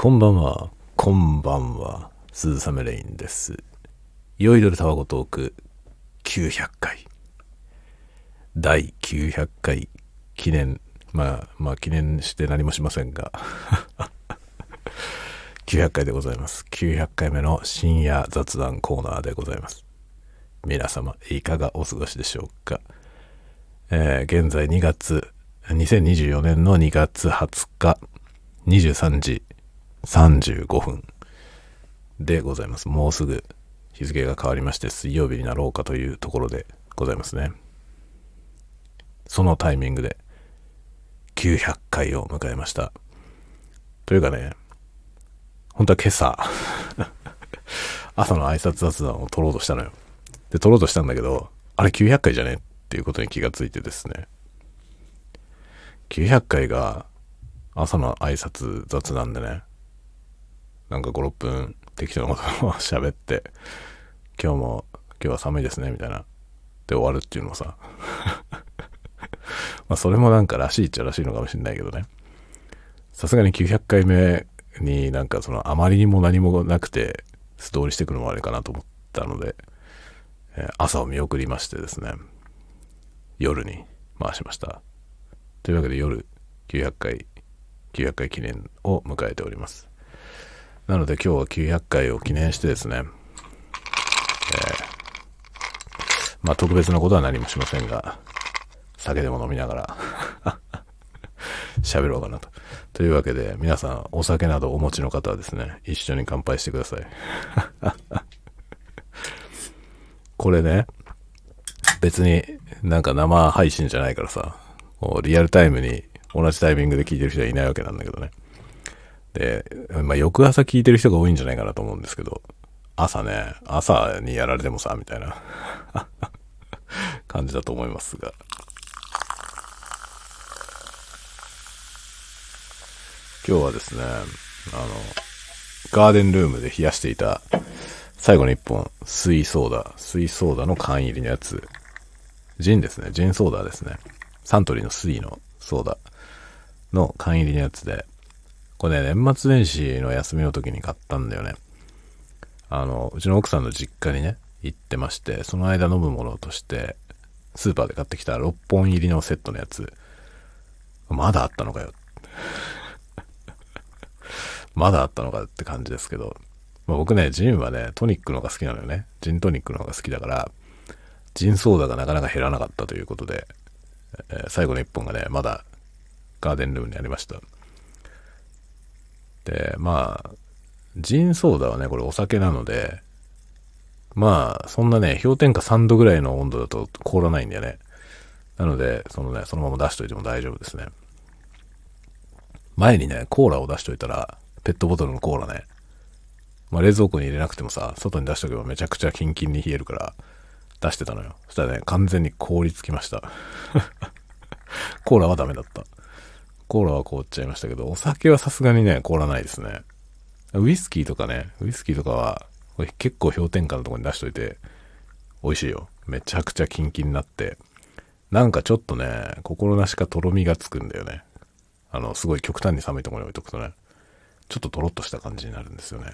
こんばんは、こんばんは、鈴雨レインです。酔いどれタバコトーク900回。第900回記念、まあ、まあ記念して何もしませんが、900回でございます。900回目の深夜雑談コーナーでございます。皆様、いかがお過ごしでしょうか。えー現在2月、2024年の2月20日、23時35分でございます。もうすぐ日付が変わりまして水曜日になろうかというところでございますね。そのタイミングで900回を迎えました。というかね、本当は今朝、朝の挨拶雑談を撮ろうとしたのよ。で、撮ろうとしたんだけど、あれ900回じゃねっていうことに気がついてですね。900回が朝の挨拶雑談でね、なんか5、6分適当なことを 喋って、今日も、今日は寒いですね、みたいな。で終わるっていうのもさ。まあそれもなんからしいっちゃらしいのかもしれないけどね。さすがに900回目になんかそのあまりにも何もなくて素通りしてくるのもあれかなと思ったので、えー朝を見送りましてですね、夜に回しました。というわけで夜900回、900回記念を迎えております。なので今日は900回を記念してですね、えーまあ特別なことは何もしませんが、酒でも飲みながら 喋ろうかなと。というわけで皆さんお酒などお持ちの方はですね、一緒に乾杯してください。これね、別になんか生配信じゃないからさ、リアルタイムに同じタイミングで聞いてる人はいないわけなんだけどね。で、まあ翌朝聞いてる人が多いんじゃないかなと思うんですけど、朝ね、朝にやられてもさ、みたいな。感じだと思いますが。今日はですね、あの、ガーデンルームで冷やしていた最後の一本、水ソーダ、水ソーダの缶入りのやつ、ジンですね、ジンソーダですね。サントリーの水のソーダの缶入りのやつで、これね、年末年始の休みの時に買ったんだよね。あの、うちの奥さんの実家にね、行ってまして、その間飲むものとして、スーパーで買ってきた6本入りのセットのやつ、まだあったのかよ。まだあったのかって感じですけど、まあ、僕ね、ジンはね、トニックの方が好きなのよね。ジントニックの方が好きだから、ジンソーダがなかなか減らなかったということで、えー最後の一本がね、まだガーデンルームにありました。で、まあ、ジンソーダはね、これお酒なので、まあ、そんなね、氷点下3度ぐらいの温度だと凍らないんだよね。なので、そのね、そのまま出しといても大丈夫ですね。前にね、コーラを出しといたら、ペットボトルのコーラね、まあ、冷蔵庫に入れなくてもさ、外に出しとけばめちゃくちゃキンキンに冷えるから、出してたのよ。そしたらね、完全に凍りつきました。コーラはダメだった。コーラは凍っちゃいましたけど、お酒はさすがにね、凍らないですね。ウイスキーとかね、ウイスキーとかは、これ結構氷点下のところに出しといて、美味しいよ。めちゃくちゃキンキンになって、なんかちょっとね、心なしかとろみがつくんだよね。あの、すごい極端に寒いところに置いとくとね、ちょっととろっとした感じになるんですよね。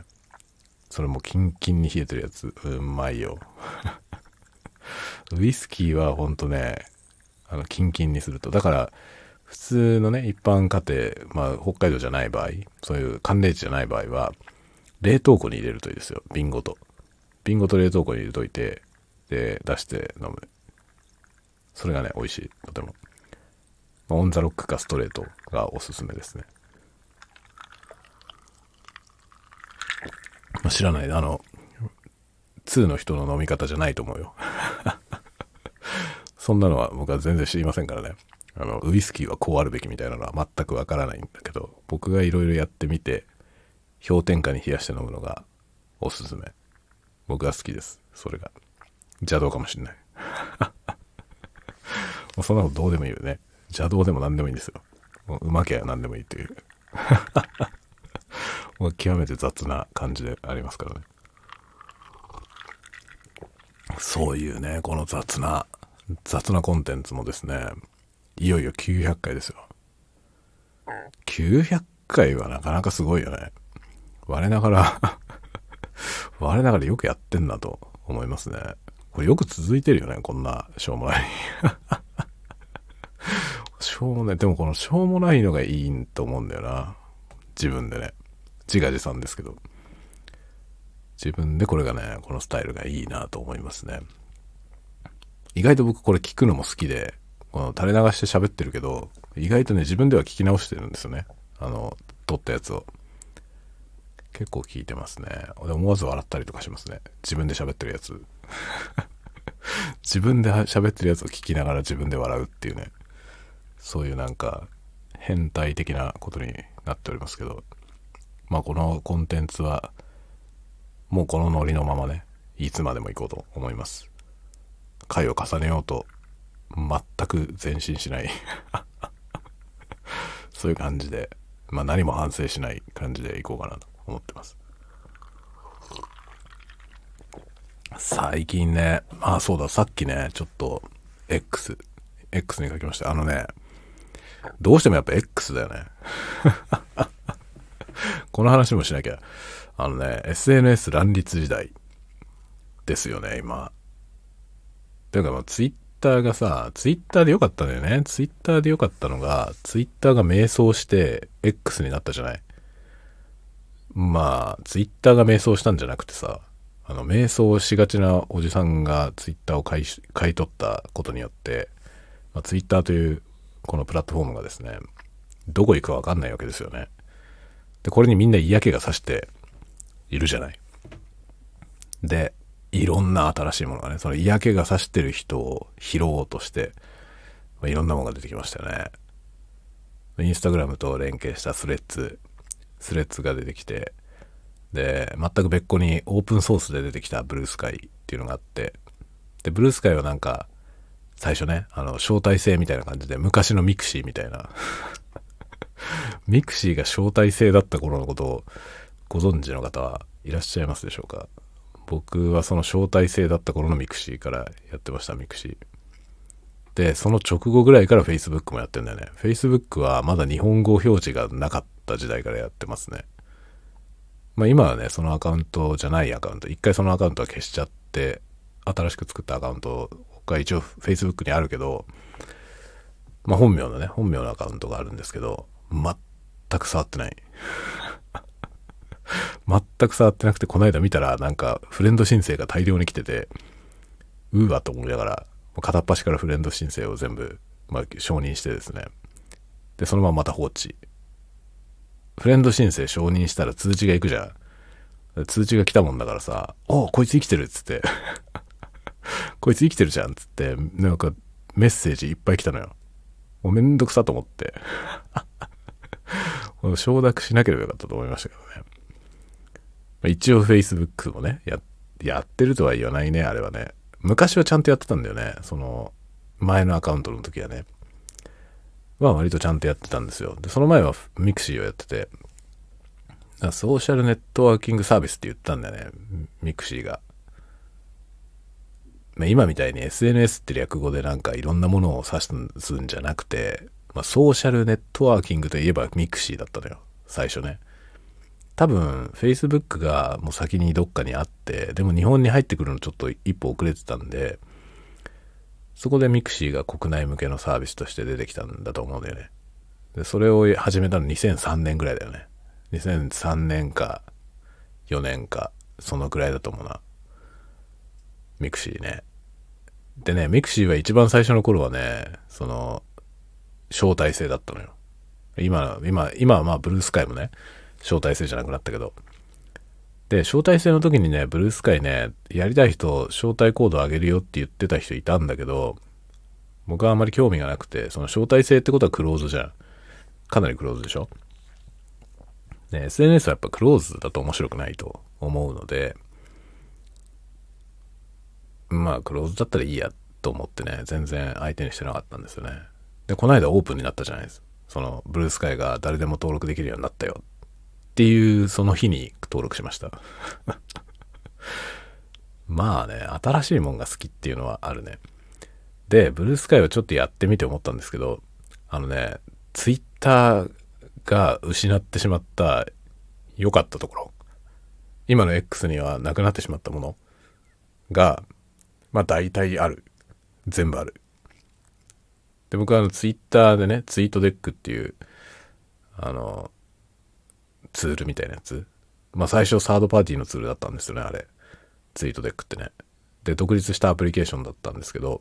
それもキンキンに冷えてるやつ、うまいよ。ウイスキーはほんとね、あの、キンキンにすると。だから、普通のね、一般家庭、まあ、北海道じゃない場合、そういう寒冷地じゃない場合は、冷凍庫に入れるといいですよ。瓶ごと。瓶ごと冷凍庫に入れといて、で、出して飲む。それがね、美味しい。とても。まあオンザロックかストレートがおすすめですね。まあ、知らない。あの、2の人の飲み方じゃないと思うよ。そんなのは僕は全然知りませんからね。あの、ウイスキーはこうあるべきみたいなのは全くわからないんだけど、僕がいろいろやってみて、氷点下に冷やして飲むのがおすすめ。僕は好きです。それが。邪道かもしんない。もうそんなのどうでもいいよね。邪道でも何でもいいんですよ。もううまきゃ何でもいいという。もう極めて雑な感じでありますからね。そういうね、この雑な、雑なコンテンツもですね、いよいよ900回ですよ。900回はなかなかすごいよね。我ながら 我ながらよくやってんなと思いますね。これよく続いてるよね、こんなしょうもない。しょうもない。でもこのしょうもないのがいいと思うんだよな。自分でね。自画自賛ですけど。自分でこれがね、このスタイルがいいなと思いますね。意外と僕これ聞くのも好きで、この垂れ流して喋ってるけど、意外とね、自分では聞き直してるんですよね。あの、撮ったやつを。結構聞いてますね。思わず笑ったりとかしますね。自分で喋ってるやつ。自分で喋ってるやつを聞きながら自分で笑うっていうね。そういうなんか、変態的なことになっておりますけど。まあこのコンテンツは、もうこのノリのままね、いつまでも行こうと思います。回を重ねようと、全く前進しない そういう感じで、まあ何も反省しない感じでいこうかなと思ってます。最近ね、あ、そうだ、さっきね、ちょっと、X、X に書きました。あのね、どうしてもやっぱ X だよね。この話もしなきゃ。あのね、SNS 乱立時代ですよね、今。ていうか、まあ、ツイッターがさ、ツイッターでよかったんだよね。ツイッターでよかったのが、ツイッターが迷走して X になったじゃない？まあ、ツイッターが迷走したんじゃなくてさ、あの、迷走しがちなおじさんがツイッターを買い買い取ったことによって、まあ、ツイッターというこのプラットフォームがですね、どこ行くかわかんないわけですよね。で、これにみんな嫌気がさしているじゃない。で、いろんな新しいものがね、その嫌気がさしてる人を拾おうとして、まあ、いろんなものが出てきましたよね。インスタグラムと連携したスレッズ、スレッズが出てきて、で、全く別個にオープンソースで出てきたブルースカイっていうのがあって、で、ブルースカイはなんか、最初ね、あの、招待制みたいな感じで、昔のミクシーみたいな ミクシーが招待制だった頃のことをご存知の方はいらっしゃいますでしょうか？僕はその招待制だった頃のミクシーからやってました、ミクシー。で、その直後ぐらいから Facebook もやってんだよね。Facebook はまだ日本語表示がなかった時代からやってますね。まあ今はね、そのアカウントじゃないアカウント、一回そのアカウントは消しちゃって、新しく作ったアカウントが一応 Facebook にあるけど、まあ本名のね、本名のアカウントがあるんですけど、全く触ってない。全く触ってなくて、この間見たら、なんか、フレンド申請が大量に来てて、うーわと思いながら、片っ端からフレンド申請を全部、まあ、承認してですね。で、そのまままた放置。フレンド申請承認したら通知が行くじゃん。通知が来たもんだからさ、おこいつ生きてるっつって こいつ生きてるじゃんっつって、なんかメッセージいっぱい来たのよ。もうめんどくさと思って 承諾しなければよかったと思いましたけどね。一応 Facebook もね、や、やってるとは言わないね、あれはね。昔はちゃんとやってたんだよね。その、前のアカウントの時はね。は割とちゃんとやってたんですよ。で、その前はミクシーをやってて、ソーシャルネットワーキングサービスって言ったんだよね。ミクシーが。まあ、今みたいに SNS って略語でなんかいろんなものを指すんじゃなくて、まあ、ソーシャルネットワーキングといえばミクシーだったのよ。最初ね。多分 Facebook がもう先にどっかにあってでも日本に入ってくるのちょっと一歩遅れてたんでそこでミクシーが国内向けのサービスとして出てきたんだと思うんだよね。でそれを始めたの2003年ぐらいだよね。2003年か4年かそのくらいだと思うな。ミクシーね。でねミクシーは一番最初の頃はねその招待制だったのよ。今今今はまあブルースカイもね招待制じゃなくなったけど。で、招待制の時にね、ブルースカイね、やりたい人、招待コードあげるよって言ってた人いたんだけど、僕はあんまり興味がなくて、その招待制ってことはクローズじゃん。かなりクローズでしょ？ね、SNS はやっぱクローズだと面白くないと思うので、まあ、クローズだったらいいやと思ってね、全然相手にしてなかったんですよね。で、この間オープンになったじゃないですか。その、ブルースカイが誰でも登録できるようになったよっていうその日に登録しました まあね、新しいもんが好きっていうのはあるね。で、ブルースカイはちょっとやってみて思ったんですけど、あのね、ツイッターが失ってしまった良かったところ、今の X にはなくなってしまったものが、まあ大体ある。全部ある。で、僕はあのツイッターでね、ツイートデックっていう、あの、ツールみたいなやつ。まあ最初サードパーティーのツールだったんですよね、あれ。ツイートデックってね。で、独立したアプリケーションだったんですけど、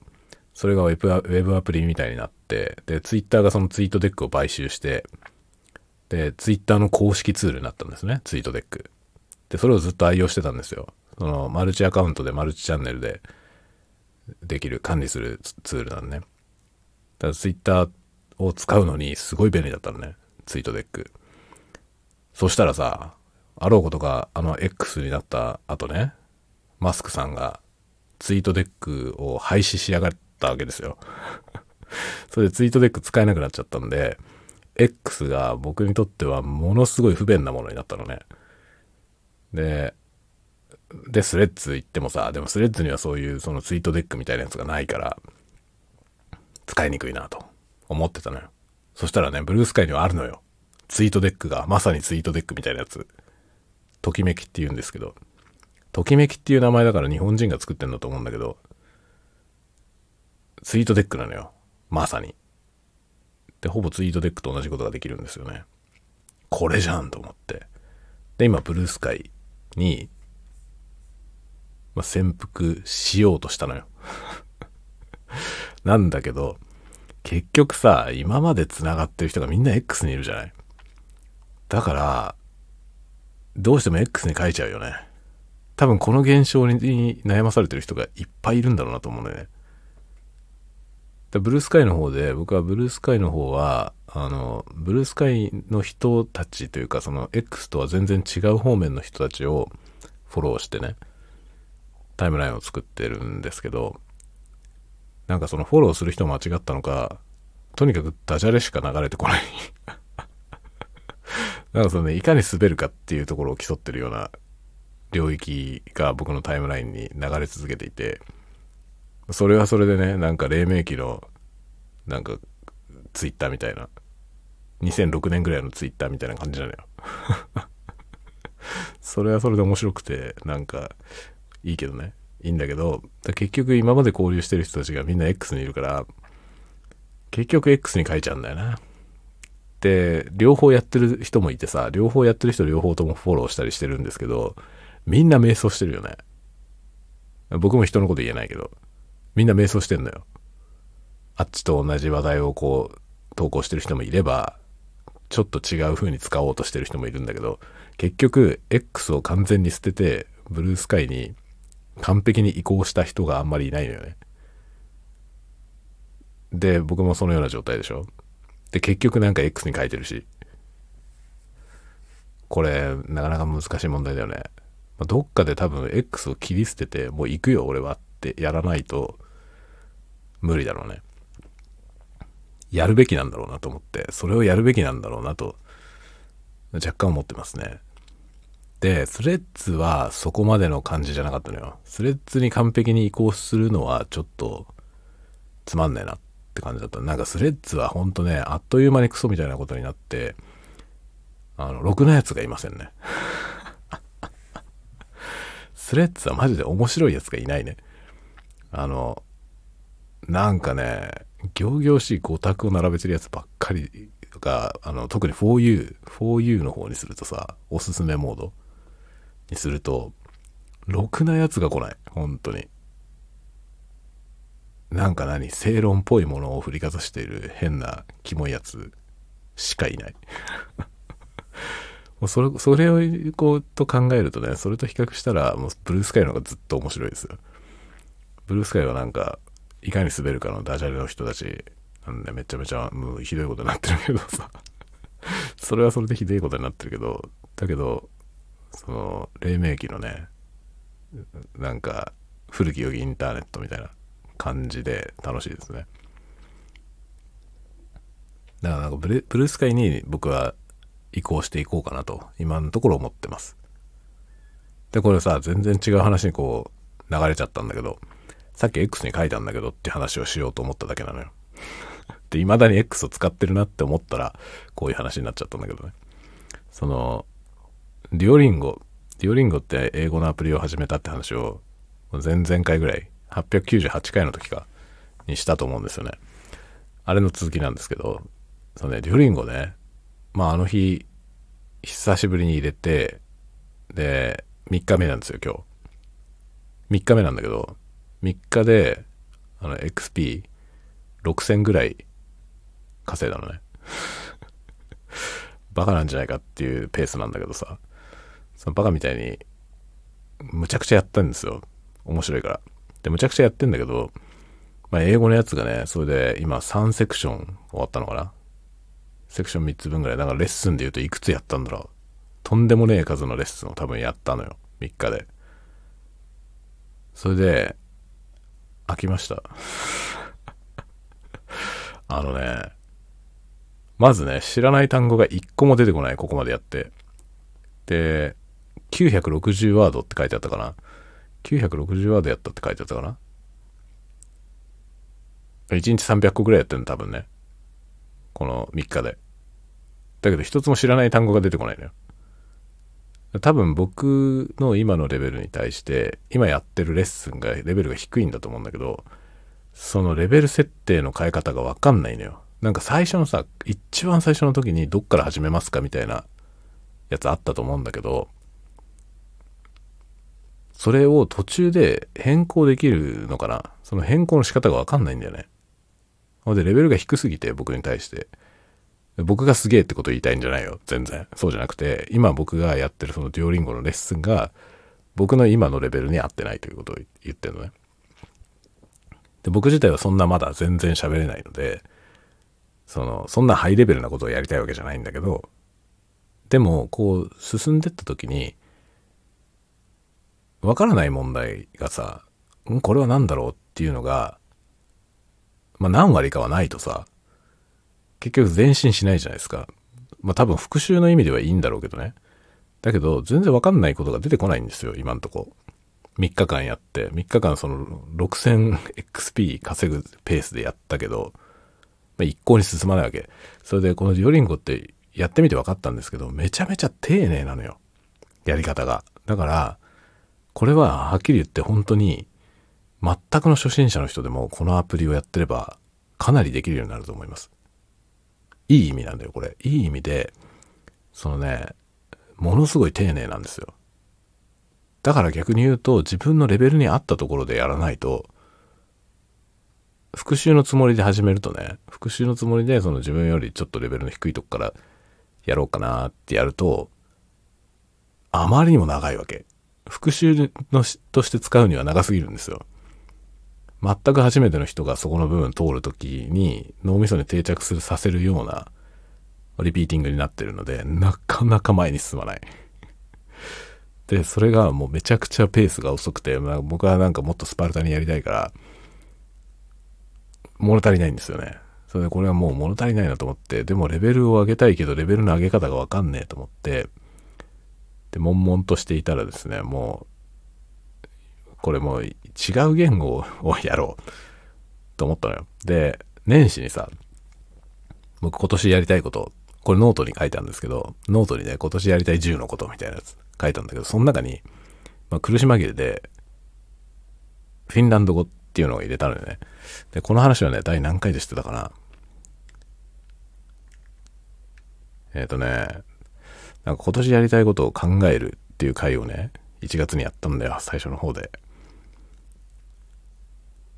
それがウェブウェブアプリみたいになって、で、ツイッターがそのツイートデックを買収して、で、ツイッターの公式ツールになったんですね、ツイートデック。で、それをずっと愛用してたんですよ。その、マルチアカウントでマルチチャンネルでできる、管理するツールなんね。だツイッターを使うのにすごい便利だったのね、ツイートデック。そしたらさ、あろうことがあの X になった後ね、マスクさんがツイートデックを廃止しやがったわけですよ。それでツイートデック使えなくなっちゃったんで、X が僕にとってはものすごい不便なものになったのね。で、で、スレッズ行ってもさ、でもスレッズにはそういうそのツイートデックみたいなやつがないから、使いにくいなと思ってたのよ。そしたらね、ブルースカイにはあるのよ。ツイートデックが、まさにツイートデックみたいなやつ。ときめきって言うんですけど、ときめきっていう名前だから日本人が作ってんだと思うんだけど、ツイートデックなのよ。まさに。で、ほぼツイートデックと同じことができるんですよね。これじゃんと思って。で、今、ブルースカイに、まあ、潜伏しようとしたのよ。なんだけど、結局さ、今まで繋がってる人がみんな X にいるじゃないだから、どうしても X に書いちゃうよね。多分この現象に悩まされてる人がいっぱいいるんだろうなと思うのよね。ブルースカイの方で、僕はブルースカイの方は、あの、ブルースカイの人たちというか、その X とは全然違う方面の人たちをフォローしてね、タイムラインを作ってるんですけど、なんかそのフォローする人間違ったのか、とにかくダジャレしか流れてこないなんかそのね、いかに滑るかっていうところを競ってるような領域が僕のタイムラインに流れ続けていて、それはそれでね、なんか黎明期の、なんか、ツイッターみたいな、2006年ぐらいのツイッターみたいな感じなのよ。それはそれで面白くて、なんか、いいけどね。いいんだけど、結局今まで交流してる人たちがみんな X にいるから、結局 X に書いちゃうんだよな。で、両方やってる人もいてさ、両方やってる人両方ともフォローしたりしてるんですけど、みんな迷走してるよね。僕も人のこと言えないけど、みんな迷走してんのよ。あっちと同じ話題をこう、投稿してる人もいれば、ちょっと違う風に使おうとしてる人もいるんだけど、結局、X を完全に捨てて、ブルースカイに完璧に移行した人があんまりいないのよね。で、僕もそのような状態でしょ。で、結局なんか X に書いてるし。これ、なかなか難しい問題だよね。まあ、どっかで多分 X を切り捨てて、もう行くよ俺はってやらないと無理だろうね。やるべきなんだろうなと思って、それをやるべきなんだろうなと若干思ってますね。で、スレッズはそこまでの感じじゃなかったのよ。スレッズに完璧に移行するのはちょっとつまんないなって感じだった。なんかスレッズはほんとね、あっという間にクソみたいなことになって、あの、ろくなやつがいませんね。スレッズはマジで面白いやつがいないね。あの、なんかね、行々しい5択を並べてるやつばっかりが、あの、特に 4U、4U の方にするとさ、おすすめモードにすると、ろくなやつが来ない。本当に。なんか何？正論っぽいものを振りかざしている変なキモいやつしかいない。もうそれ、それをこうと考えるとね、それと比較したら、もうブルースカイの方がずっと面白いですよ。ブルースカイはなんか、いかに滑るかのダジャレの人たち。なんでめちゃめちゃもうひどいことになってるけどさ。それはそれでひどいことになってるけど、だけど、その、黎明期のね、なんか、古き良きインターネットみたいな。感じで楽しいですね。だからなんかブルースカイに僕は移行していこうかなと、今のところ思ってます。で、これさ、全然違う話にこう、流れちゃったんだけど、さっき X に書いたんだけどって話をしようと思っただけなのよ。で、未だに X を使ってるなって思ったら、こういう話になっちゃったんだけどね。その、デュオリンゴ、デュオリンゴって英語のアプリを始めたって話を、前々回ぐらい、898回の時か、にしたと思うんですよね。あれの続きなんですけど、そのね、デュオリンゴね、まああの日、久しぶりに入れて、で、3日目なんですよ、今日。3日目なんだけど、3日で、あの、XP6000 ぐらい稼いだのね。バカなんじゃないかっていうペースなんだけどさ、そのバカみたいに、むちゃくちゃやったんですよ。面白いから。で、むちゃくちゃやってんだけど、まあ、英語のやつがね、それで今3セクション終わったのかな？セクション3つ分ぐらい。だからレッスンで言うといくつやったんだろう。とんでもねえ数のレッスンを多分やったのよ。3日で。それで、飽きました。あのね、まずね、知らない単語が1個も出てこない、ここまでやって。で、960ワードって書いてあったかな？960ワードやったって書いてあったかな？1日300個ぐらいやってるの多分ね。この3日で。だけど一つも知らない単語が出てこないのよ。多分僕の今のレベルに対して、今やってるレッスンがレベルが低いんだと思うんだけど、そのレベル設定の変え方がわかんないのよ。なんか最初のさ、一番最初の時にどっから始めますかみたいなやつあったと思うんだけど、それを途中で変更できるのかな？その変更の仕方がわかんないんだよね。で、レベルが低すぎて僕に対して。僕がすげえってこと言いたいんじゃないよ。全然。そうじゃなくて、今僕がやってるそのデュオリンゴのレッスンが、僕の今のレベルに合ってないということを言ってるのね。で、僕自体はそんなまだ全然喋れないので、その、そんなハイレベルなことをやりたいわけじゃないんだけど、でも、こう、進んでった時に、わからない問題がさ、これは何だろうっていうのが、まあ何割かはないとさ、結局前進しないじゃないですか。まあ多分復習の意味ではいいんだろうけどね。だけど、全然わかんないことが出てこないんですよ、今んとこ。3日間やって、3日間その 6000XP 稼ぐペースでやったけど、まあ、一向に進まないわけ。それでこのデュオリンゴってやってみて分かったんですけど、めちゃめちゃ丁寧なのよ。やり方が。だから、これははっきり言って本当に、全くの初心者の人でもこのアプリをやってれば、かなりできるようになると思います。いい意味なんだよ、これ。いい意味で、そのね、ものすごい丁寧なんですよ。だから逆に言うと、自分のレベルに合ったところでやらないと、復習のつもりで始めるとね、復習のつもりでその自分よりちょっとレベルの低いとこからやろうかなってやると、あまりにも長いわけ。復習のとして使うには長すぎるんですよ。全く初めての人がそこの部分通るときに脳みそに定着するさせるようなリピーティングになってるので、なかなか前に進まない。で、それがもうめちゃくちゃペースが遅くて、まあ、僕はなんかもっとスパルタにやりたいから、物足りないんですよね。それでこれはもう物足りないなと思って、でもレベルを上げたいけどレベルの上げ方がわかんねえと思って、で、悶々としていたらですね、もう、これもう違う言語 をやろうと思ったのよ。で、年始にさ、僕今年やりたいこと、これノートに書いたんですけど、ノートにね、今年やりたい10のことみたいなやつ書いたんだけど、その中に、まあ、苦し紛れで、フィンランド語っていうのを入れたのよね。で、この話はね、第何回でしてたかな。えっ、ー、とね、なんか今年やりたいことを考えるっていう回をね、1月にやったんだよ、最初の方で。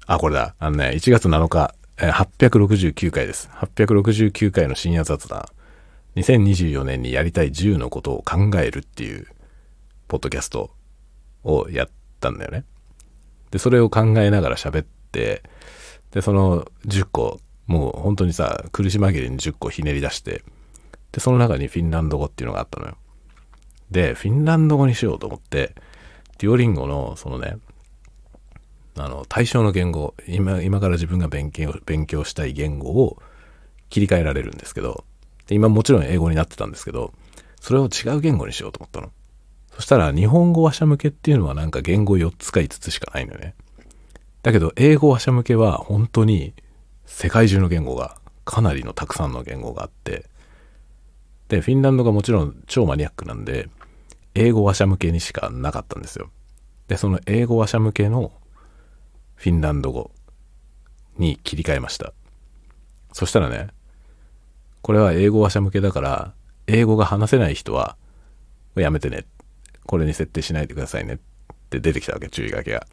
あ、これだ。あのね、1月7日、え、869回です。869回の深夜雑談。2024年にやりたい10のことを考えるっていう、ポッドキャストをやったんだよね。で、それを考えながら喋って、で、その10個、もう本当にさ、苦し紛れに10個ひねり出して、で、その中にフィンランド語っていうのがあったのよ。で、フィンランド語にしようと思って、デュオリンゴの、そのね、あの、対象の言語、今、今から自分が勉強、勉強したい言語を切り替えられるんですけど、で今もちろん英語になってたんですけど、それを違う言語にしようと思ったの。そしたら、日本語話者向けっていうのはなんか言語4つか5つしかないのよね。だけど、英語話者向けは本当に世界中の言語が、かなりのたくさんの言語があって、で、フィンランドがもちろん超マニアックなんで、英語話者向けにしかなかったんですよ。で、その英語話者向けのフィンランド語に切り替えました。そしたらね、これは英語話者向けだから、英語が話せない人は、やめてね。これに設定しないでくださいねって出てきたわけ、注意書きが。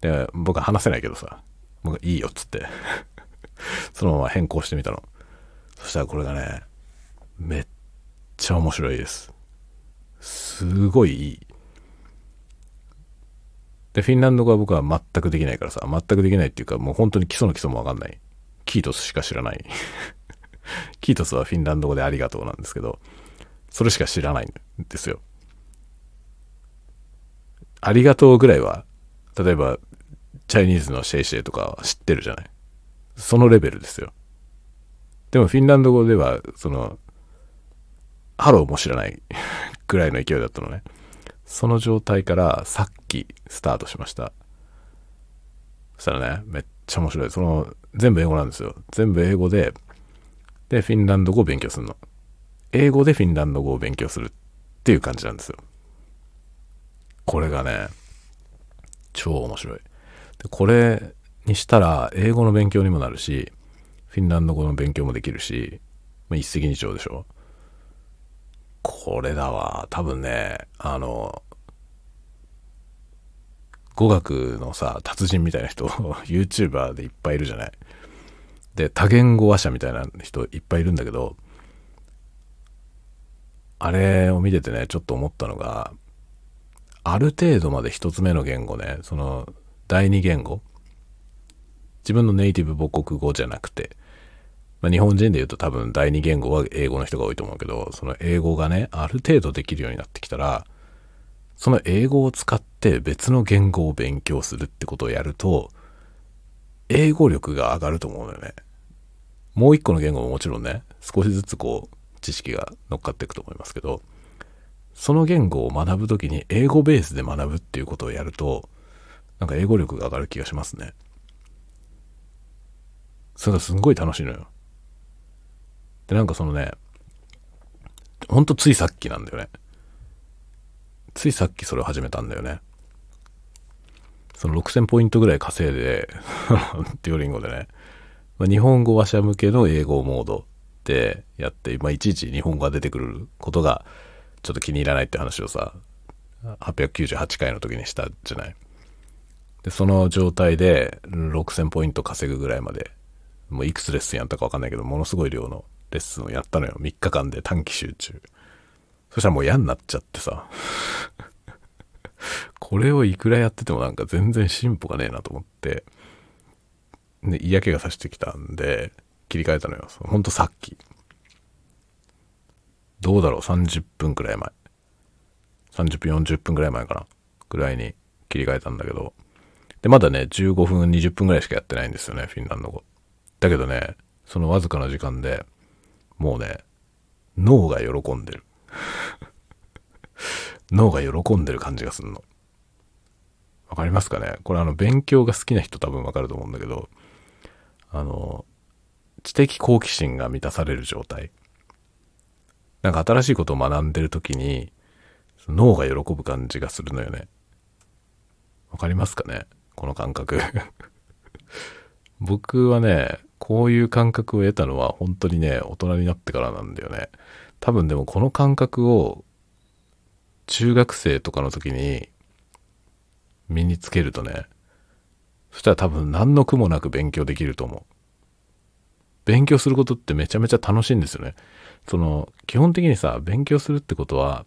で、僕は話せないけどさ、僕いいよっつって そのまま変更してみたの。そしたらこれがね、めちゃ面白いです。すごいいい。で、フィンランド語は僕は全くできないからさ、全くできないっていうか、もう本当に基礎の基礎もわかんない。 Kiitos しか知らない Kiitos はフィンランド語でありがとうなんですけど、それしか知らないんですよ。ありがとうぐらいは、例えば、チャイニーズの谢谢とかは知ってるじゃない。そのレベルですよ。でもフィンランド語では、その、ハローも知らない ぐらいの勢いだったのね。その状態からさっきスタートしました。そしたらね、めっちゃ面白い。その、全部英語なんですよ。全部英語で、で、フィンランド語を勉強するの。英語でフィンランド語を勉強するっていう感じなんですよ。これがね、超面白い。で、これにしたら、英語の勉強にもなるし、フィンランド語の勉強もできるし、まあ、一石二鳥でしょ。これだわ。多分ね、あの、語学のさ、達人みたいな人、YouTuber でいっぱいいるじゃない？で、多言語話者みたいな人いっぱいいるんだけど、あれを見ててね、ちょっと思ったのが、ある程度まで一つ目の言語ね、その、第二言語？自分のネイティブ母国語じゃなくて、まあ、日本人で言うと多分第二言語は英語の人が多いと思うけど、その英語がね、ある程度できるようになってきたら、その英語を使って別の言語を勉強するってことをやると、英語力が上がると思うのよね。もう一個の言語ももちろんね、少しずつこう、知識が乗っかっていくと思いますけど、その言語を学ぶときに英語ベースで学ぶっていうことをやると、なんか英語力が上がる気がしますね。それがすんごい楽しいのよ。で、なんかそのね、ほんとついさっきなんだよね。ついさっきそれを始めたんだよね。その6000ポイントぐらい稼いで デュオリンゴでね、まあ、日本語話者向けの英語モードでやって、まあ、いちいち日本語が出てくることがちょっと気に入らないって話をさ、898回の時にしたじゃない。で、その状態で6000ポイント稼ぐぐらいまで、もういくつレッスンやったかわかんないけど、ものすごい量のレッスンをやったのよ。3日間で短期集中。そしたらもう嫌になっちゃってさ。これをいくらやっててもなんか全然進歩がねえなと思って、で、嫌気がさしてきたんで、切り替えたのよ。ほんとさっき。どうだろう ?30 分くらい前。30分、40分くらい前かな。ぐらいに切り替えたんだけど。で、まだね、15分、20分くらいしかやってないんですよね、フィンランド語。だけどね、そのわずかな時間で、もうね、脳が喜んでる。脳が喜んでる感じがすんの。わかりますかね？これあの、勉強が好きな人多分わかると思うんだけど、あの、知的好奇心が満たされる状態。なんか新しいことを学んでる時に、脳が喜ぶ感じがするのよね。わかりますかね？この感覚 僕はね、こういう感覚を得たのは本当にね、大人になってからなんだよね。多分でもこの感覚を中学生とかの時に身につけるとね、そしたら多分何の苦もなく勉強できると思う。勉強することってめちゃめちゃ楽しいんですよね。その、基本的にさ、勉強するってことは、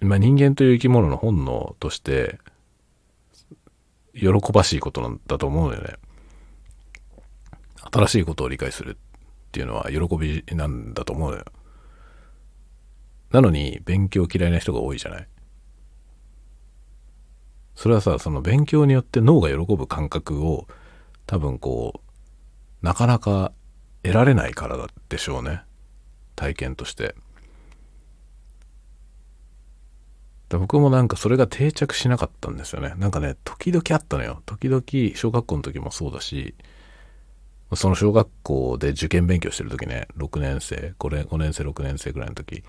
まあ、人間という生き物の本能として、喜ばしいことなんだと思うのよね。新しいことを理解するっていうのは喜びなんだと思うのよ。なのに勉強嫌いな人が多いじゃない？それはさ、その勉強によって脳が喜ぶ感覚を多分こう、なかなか得られないからでしょうね。体験として。僕もなんかそれが定着しなかったんですよね。なんかね、時々あったのよ。時々、小学校の時もそうだし、その小学校で受験勉強してる時ね、6年生、5年、5年生、6年生ぐらいの時、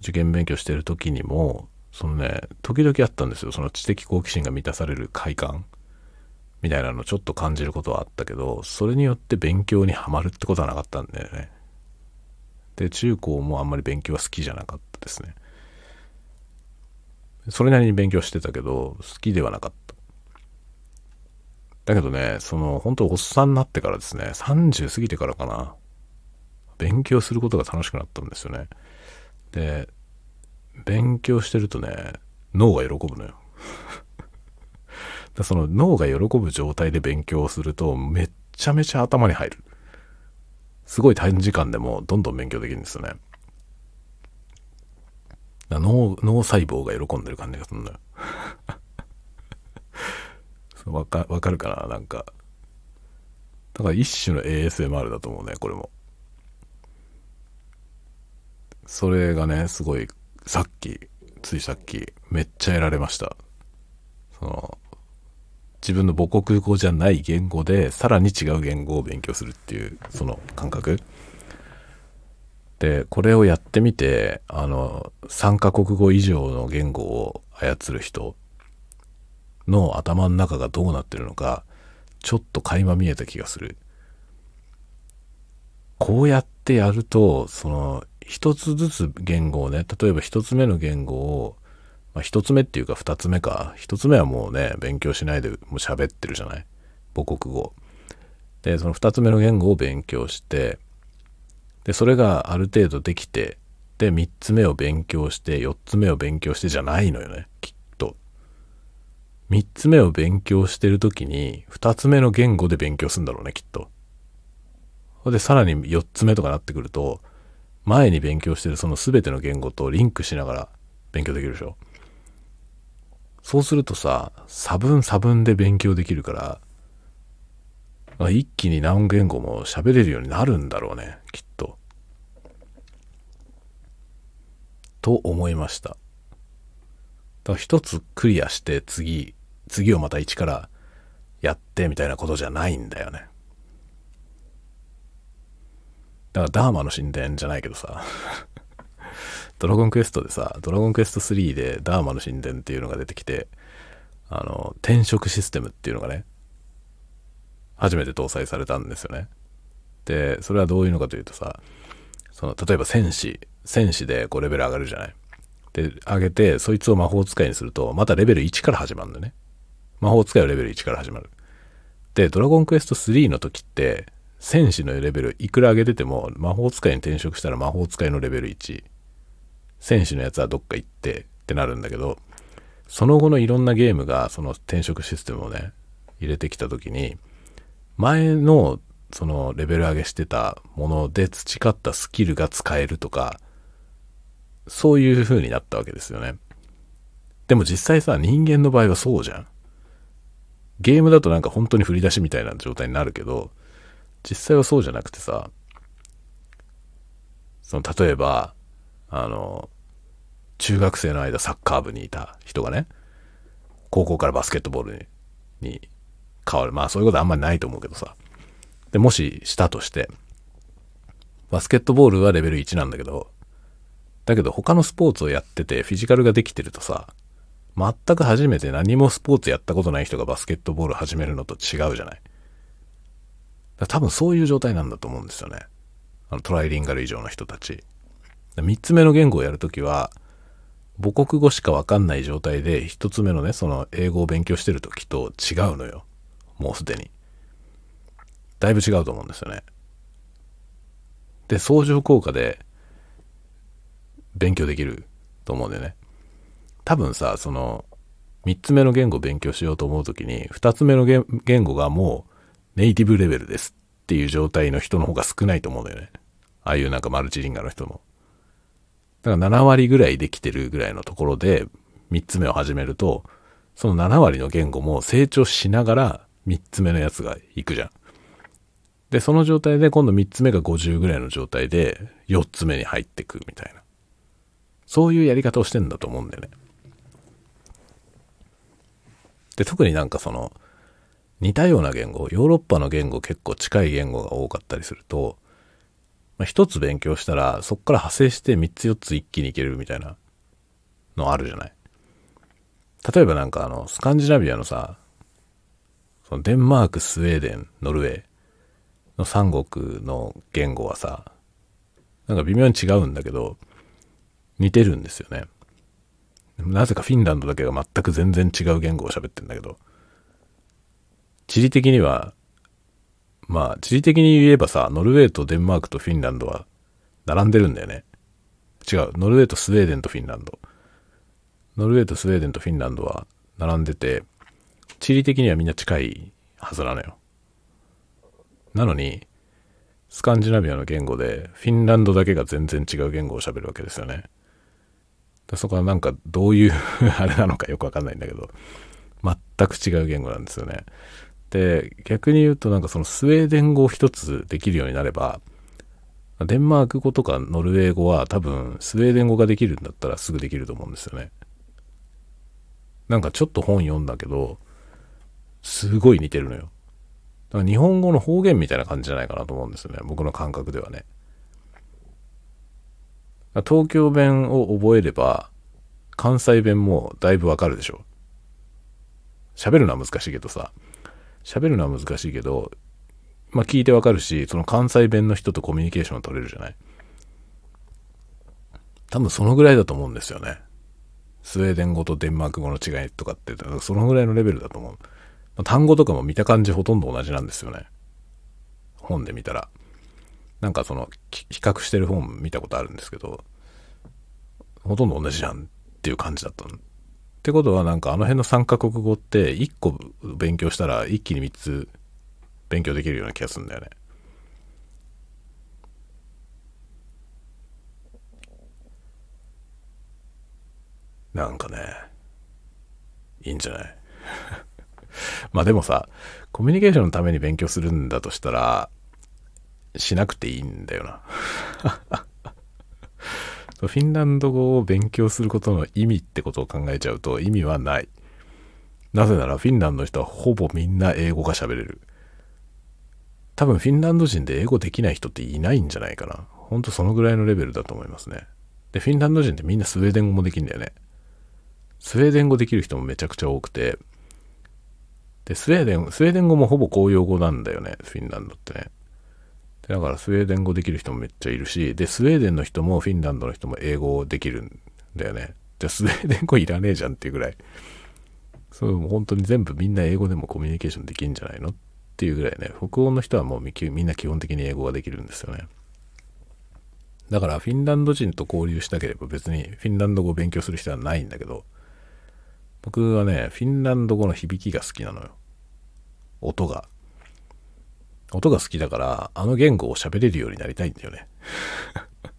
受験勉強してる時にも、そのね、時々あったんですよ。その知的好奇心が満たされる快感みたいなのちょっと感じることはあったけど、それによって勉強にはまるってことはなかったんだよね。で、中高もあんまり勉強は好きじゃなかったですね。それなりに勉強してたけど、好きではなかった。だけどね、その、本当おっさんになってからですね、30過ぎてからかな、勉強することが楽しくなったんですよね。で、勉強してるとね、脳が喜ぶのよ。だその脳が喜ぶ状態で勉強すると、めっちゃめちゃ頭に入る。すごい短時間でもどんどん勉強できるんですよね。脳、脳細胞が喜んでる感じがするんだよ。わか、わかるかななんか。だから一種の ASMR だと思うね、これも。それがね、すごい、さっき、ついさっき、めっちゃやられました。その、自分の母国語じゃない言語で、さらに違う言語を勉強するっていう、その感覚。で、これをやってみて、あの、3カ国語以上の言語を操る人の頭の中がどうなってるのか、ちょっと垣間見えた気がする。こうやってやると、その、一つずつ言語をね、例えば一つ目の言語を、まあ、一つ目っていうか二つ目か。一つ目はもうね、勉強しないでもう喋ってるじゃない？母国語。で、その二つ目の言語を勉強して、で、それがある程度できて、で、三つ目を勉強して、四つ目を勉強してじゃないのよね。きっと。三つ目を勉強してる時に、二つ目の言語で勉強するんだろうね、きっと。で、さらに四つ目とかなってくると、前に勉強してるその全ての言語とリンクしながら勉強できるでしょ。そうするとさ、差分差分で勉強できるから、一気に何言語も喋れるようになるんだろうね、きっと。と思いました。だから一つクリアして次、次をまた一からやってみたいなことじゃないんだよね。だからダーマの神殿じゃないけどさ ドラゴンクエストでさ、ドラゴンクエスト3でダーマの神殿っていうのが出てきて、あの、転職システムっていうのがね、初めて搭載されたんですよね。で、それはどういうのかというとさ、その、例えば戦士、戦士でこうレベル上がるじゃない。で、上げて、そいつを魔法使いにすると、またレベル1から始まるんだね。魔法使いはレベル1から始まる。で、ドラゴンクエスト3の時って、戦士のレベルいくら上げてても魔法使いに転職したら魔法使いのレベル1戦士のやつはどっか行ってってなるんだけどその後のいろんなゲームがその転職システムをね入れてきた時に前のそのレベル上げしてたもので培ったスキルが使えるとかそういう風になったわけですよねでも実際さ人間の場合はそうじゃんゲームだとなんか本当に振り出しみたいな状態になるけど実際はそうじゃなくてさ、その、例えば、あの、中学生の間サッカー部にいた人がね、高校からバスケットボールにに変わる。まあそういうことあんまりないと思うけどさ。で、もししたとして、バスケットボールはレベル1なんだけど、だけど他のスポーツをやっててフィジカルができてるとさ、全く初めて何もスポーツやったことない人がバスケットボール始めるのと違うじゃない。多分そういう状態なんだと思うんですよね。あのトライリンガル以上の人たち。3つ目の言語をやるときは、母国語しかわかんない状態で、1つ目のね、その英語を勉強してるときと違うのよ。もうすでに。だいぶ違うと思うんですよね。で、相乗効果で勉強できると思うんだよね。多分さ、その、3つ目の言語を勉強しようと思うときに、2つ目の言語がもうネイティブレベルですっていう状態の人の方が少ないと思うんだよね。ああいうなんかマルチリンガの人も。だから7割ぐらいできてるぐらいのところで3つ目を始めると、その7割の言語も成長しながら3つ目のやつが行くじゃん。で、その状態で今度3つ目が50ぐらいの状態で4つ目に入ってくみたいな。そういうやり方をしてんだと思うんだよね。で、特になんかその、似たような言語、ヨーロッパの言語結構近い言語が多かったりすると、まあ、一つ勉強したら、そっから派生して三つ四つ一気にいけるみたいなのあるじゃない。例えばなんかあの、スカンジナビアのさ、そのデンマーク、スウェーデン、ノルウェーの三国の言語はさ、なんか微妙に違うんだけど、似てるんですよね。なぜかフィンランドだけが全く全然違う言語を喋ってんだけど、地理的には、まあ、地理的に言えばさ、ノルウェーとデンマークとフィンランドは並んでるんだよね。違う、ノルウェーとスウェーデンとフィンランド。ノルウェーとスウェーデンとフィンランドは並んでて、地理的にはみんな近いはずなのよ。なのに、スカンジナビアの言語で、フィンランドだけが全然違う言語を喋るわけですよね。そこはなんかどういう あれなのかよくわかんないんだけど、全く違う言語なんですよね。で、逆に言うとなんかそのスウェーデン語を一つできるようになれば、デンマーク語とかノルウェー語は多分スウェーデン語ができるんだったらすぐできると思うんですよね。なんかちょっと本読んだけど、すごい似てるのよ。だから日本語の方言みたいな感じじゃないかなと思うんですよね。僕の感覚ではね。東京弁を覚えれば、関西弁もだいぶわかるでしょ。喋るのは難しいけどさ、喋るのは難しいけど、まあ聞いてわかるし、その関西弁の人とコミュニケーションを取れるじゃない。多分そのぐらいだと思うんですよね。スウェーデン語とデンマーク語の違いとかって、そのぐらいのレベルだと思う。単語とかも見た感じほとんど同じなんですよね。本で見たら。なんかその、比較してる本見たことあるんですけど、ほとんど同じじゃんっていう感じだったの。ってことはなんかあの辺の3カ国語って1個勉強したら一気に3つ勉強できるような気がするんだよね。なんかね、いいんじゃない？まあでもさ、コミュニケーションのために勉強するんだとしたら、しなくていいんだよな フィンランド語を勉強することの意味ってことを考えちゃうと意味はない。なぜならフィンランドの人はほぼみんな英語が喋れる。多分フィンランド人で英語できない人っていないんじゃないかな。ほんとそのぐらいのレベルだと思いますね。で、フィンランド人ってみんなスウェーデン語もできるんだよね。スウェーデン語できる人もめちゃくちゃ多くて、で、スウェーデン、スウェーデン語もほぼ公用語なんだよね、フィンランドってね。だからスウェーデン語できる人もめっちゃいるし、で、スウェーデンの人もフィンランドの人も英語できるんだよね。じゃスウェーデン語いらねえじゃんっていうぐらい。そう、もう本当に全部みんな英語でもコミュニケーションできるんじゃないのっていうぐらいね、北欧の人はもうみんな基本的に英語ができるんですよね。だからフィンランド人と交流したければ別にフィンランド語を勉強する必要はないんだけど、僕はね、フィンランド語の響きが好きなのよ。音が。音が好きだから、あの言語を喋れるようになりたいんだよね。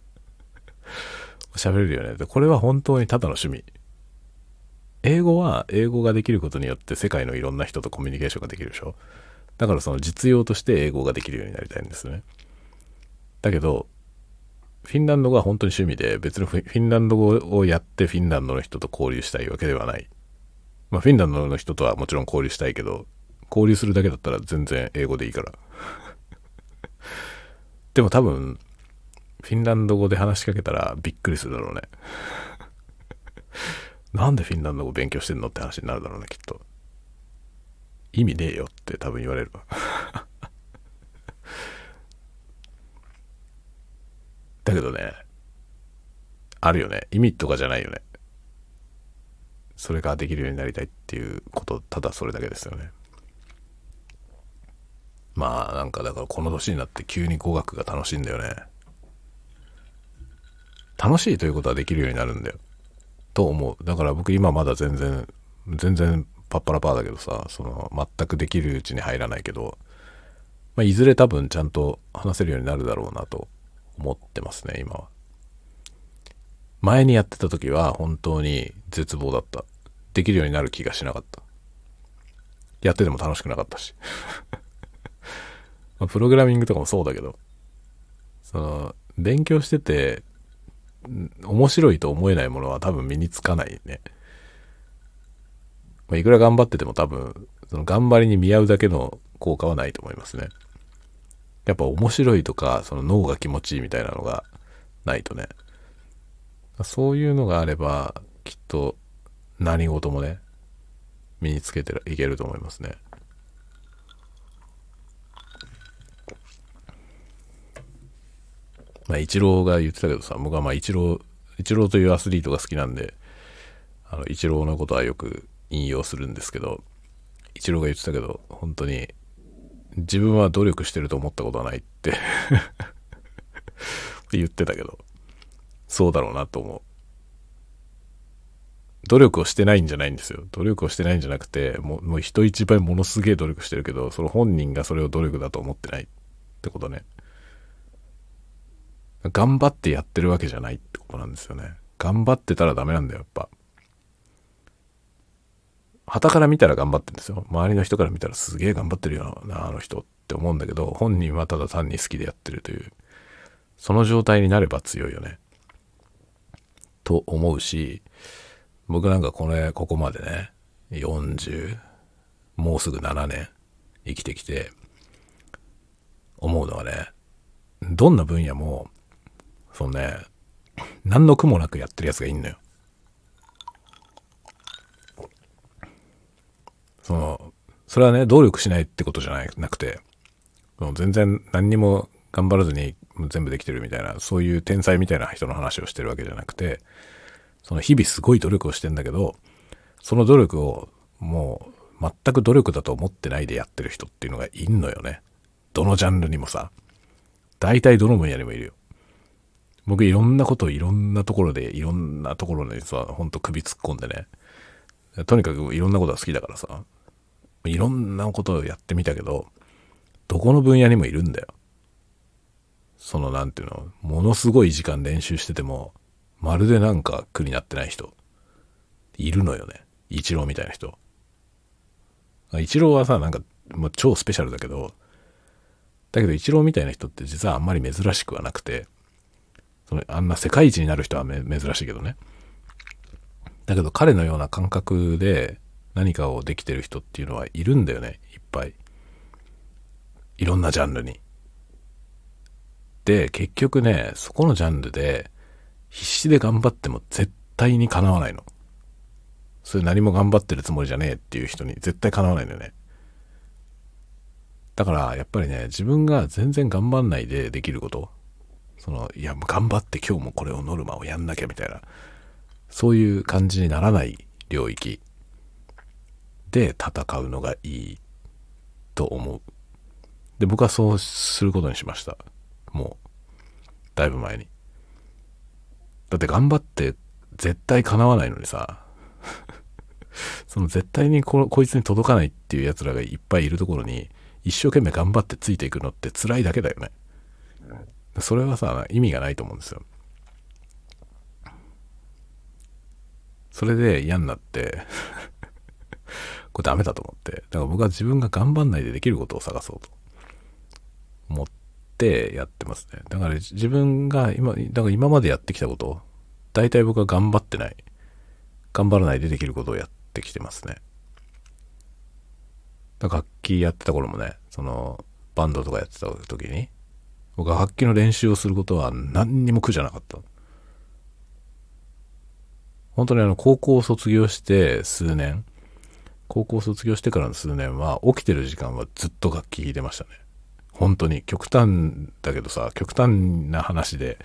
喋れるよね。で、これは本当にただの趣味。英語は英語ができることによって世界のいろんな人とコミュニケーションができるでしょ。だからその実用として英語ができるようになりたいんですね。だけど、フィンランド語は本当に趣味で別にフィンランド語をやってフィンランドの人と交流したいわけではない。まあフィンランドの人とはもちろん交流したいけど、交流するだけだったら全然英語でいいから。でも多分、フィンランド語で話しかけたらびっくりするだろうね。なんでフィンランド語勉強してんのって話になるだろうね、きっと。意味ねえよって多分言われるわ。だけどね、あるよね。意味とかじゃないよね。それができるようになりたいっていうこと、ただそれだけですよね。まあなんかだからこの年になって急に語学が楽しいんだよね。楽しいということはできるようになるんだよ。と思う。だから僕今まだ全然、全然パッパラパーだけどさ、その全くできるうちに入らないけど、まあ、いずれ多分ちゃんと話せるようになるだろうなと思ってますね、今は。前にやってた時は本当に絶望だった。できるようになる気がしなかった。やってても楽しくなかったし。まあ、プログラミングとかもそうだけど、その、勉強してて、面白いと思えないものは多分身につかないね。まあ、いくら頑張ってても多分、その頑張りに見合うだけの効果はないと思いますね。やっぱ面白いとか、その脳が気持ちいいみたいなのがないとね。そういうのがあれば、きっと何事もね、身につけていけると思いますね。まあ、イチローが言ってたけどさ、僕はまあ、イチロー、イチローというアスリートが好きなんで、あの、イチローのことはよく引用するんですけど、イチローが言ってたけど、本当に、自分は努力してると思ったことはないって 言ってたけど、そうだろうなと思う。努力をしてないんじゃないんですよ。努力をしてないんじゃなくて、もうもう人一倍ものすげえ努力してるけど、その本人がそれを努力だと思ってないってことね。頑張ってやってるわけじゃないってことなんですよね。頑張ってたらダメなんだよ、やっぱ。旗から見たら頑張ってるんですよ。周りの人から見たらすげえ頑張ってるよな、あの人って思うんだけど、本人はただ単に好きでやってるという、その状態になれば強いよね。と思うし、僕なんかこれ、ここまでね、40、もうすぐ7年生きてきて、思うのはね、どんな分野もそうね、何の苦もなくやってるやつがいんのよ。その、それはね、努力しないってことじゃないなくて、もう全然何にも頑張らずに全部できてるみたいな、そういう天才みたいな人の話をしてるわけじゃなくて、その日々すごい努力をしてんだけど、その努力をもう全く努力だと思ってないでやってる人っていうのがいんのよね。どのジャンルにもさ。大体どの分野にもいるよ。僕いろんなことをいろんなところで、いろんなところにさ、ほんと首突っ込んでね。とにかくいろんなことが好きだからさ、いろんなことをやってみたけど、どこの分野にもいるんだよ。そのなんていうの、ものすごい時間練習してても、まるでなんか苦になってない人、いるのよね。イチローみたいな人。イチローはさ、なんか、もう超スペシャルだけど、だけどイチローみたいな人って実はあんまり珍しくはなくて、そのあんな世界一になる人は珍しいけどね。だけど彼のような感覚で何かをできてる人っていうのはいるんだよね。いっぱい。いろんなジャンルに。で、結局ね、そこのジャンルで必死で頑張っても絶対にかなわないの。それ何も頑張ってるつもりじゃねえっていう人に絶対かなわないのよね。だからやっぱりね、自分が全然頑張んないでできること。その、いや、頑張って今日もこれをノルマをやんなきゃみたいな、そういう感じにならない領域で戦うのがいいと思う。で、僕はそうすることにしました。もう、だいぶ前に。だって頑張って絶対叶わないのにさ、その絶対にここいつに届かないっていう奴らがいっぱいいるところに、一生懸命頑張ってついていくのって辛いだけだよね。それはさ、意味がないと思うんですよ。それで嫌になって これダメだと思って。だから僕は自分が頑張んないでできることを探そうと思ってやってますね。だから自分が今、だから今までやってきたこと、大体僕は頑張ってない。頑張らないでできることをやってきてますね。楽器やってた頃もね、その、バンドとかやってた時に、僕は楽器の練習をすることは何にも苦じゃなかった。本当にあの、高校を卒業して数年、高校卒業してからの数年は、起きてる時間はずっと楽器弾いてましたね。本当に、極端だけどさ、極端な話で、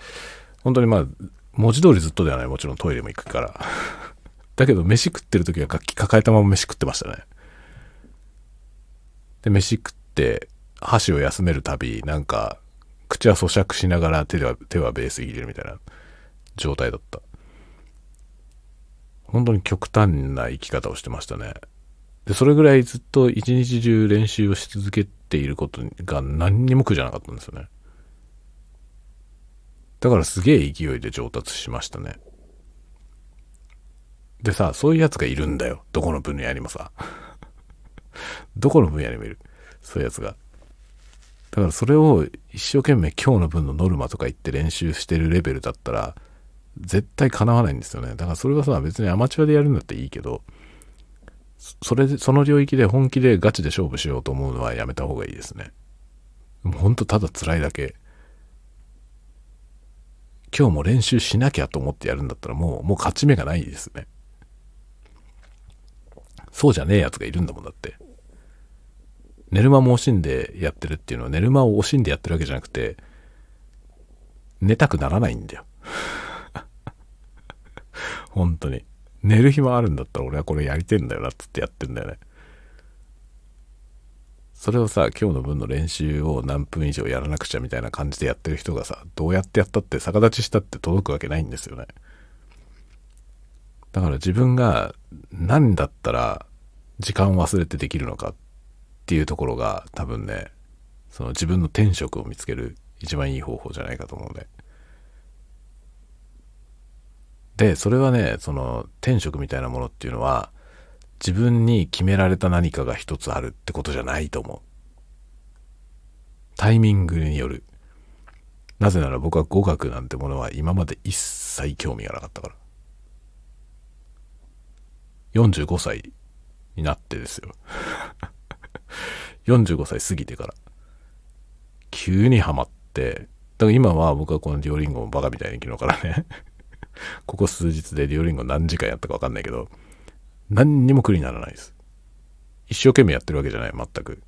本当にまあ、文字通りずっとではない。もちろんトイレも行くから。だけど、飯食ってる時は楽器抱えたまま飯食ってましたね。で、飯食って、箸を休めるたび、なんか、口は咀嚼しながら手では、手はベース入れるみたいな状態だった。本当に極端な生き方をしてましたね。で、それぐらいずっと一日中練習をし続けていることが何にも苦じゃなかったんですよね。だからすげえ勢いで上達しましたね。でさ、そういうやつがいるんだよ。どこの分野にもさ。どこの分野にもいる。そういうやつが。だからそれを一生懸命今日の分のノルマとか言って練習してるレベルだったら、絶対叶わないんですよね。だからそれはさ、別にアマチュアでやるんだっていいけど、それで、その領域で本気でガチで勝負しようと思うのはやめた方がいいですね。もうほんとただ辛いだけ。今日も練習しなきゃと思ってやるんだったらもう、もう勝ち目がないですね。そうじゃねえやつがいるんだもんだって。寝る間も惜しんでやってるっていうのは寝る間を惜しんでやってるわけじゃなくて、寝たくならないんだよ。本当に。寝る暇あるんだったら俺はこれやりてんだよなっつってやってんだよね。それをさ、今日の分の練習を何分以上やらなくちゃみたいな感じでやってる人がさ、どうやってやったって逆立ちしたって届くわけないんですよね。だから自分が何だったら時間を忘れてできるのかっていうところが多分ね、その自分の天職を見つける一番いい方法じゃないかと思うね。で、それはね、その天職みたいなものっていうのは、自分に決められた何かが一つあるってことじゃないと思う。タイミングによる。なぜなら僕は語学なんてものは今まで一切興味がなかったから。45歳になってですよ。45歳過ぎてから。急にハマって、だから今は僕はこのデュオリンゴもバカみたいに昨日からね ここ数日でデュオリンゴ何時間やったかわかんないけど、何にも苦にならないです。一生懸命やってるわけじゃない、全く。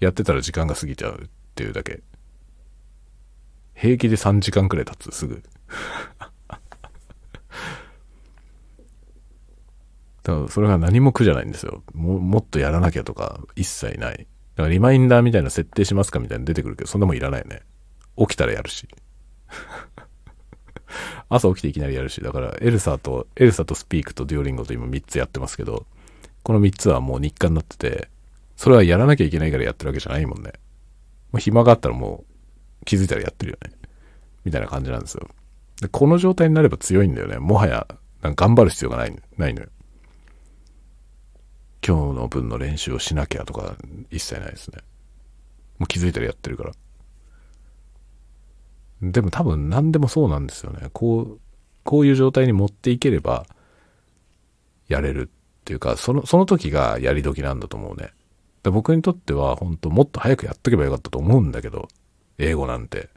やってたら時間が過ぎちゃうっていうだけ。平気で3時間くらい経つ、すぐ。だからそれが何も苦じゃないんですよ。ももっとやらなきゃとか一切ない。だからリマインダーみたいな設定しますかみたいな出てくるけど、そんなもんいらないよね。起きたらやるし。朝起きていきなりやるし、だからエルサと、エルサとスピークとデュオリンゴと今3つやってますけど、この3つはもう日課になってて、それはやらなきゃいけないからやってるわけじゃないもんね。もう暇があったらもう気づいたらやってるよね。みたいな感じなんですよ。で、この状態になれば強いんだよね。もはや、頑張る必要がない、ないのよ。今日の分の練習をしなきゃとか一切ないですね。もう気づいたらやってるから。でも多分何でもそうなんですよね。こう、こういう状態に持っていければ、やれるっていうか、その、その時がやり時なんだと思うね。で僕にとっては本当もっと早くやっとけばよかったと思うんだけど、英語なんて。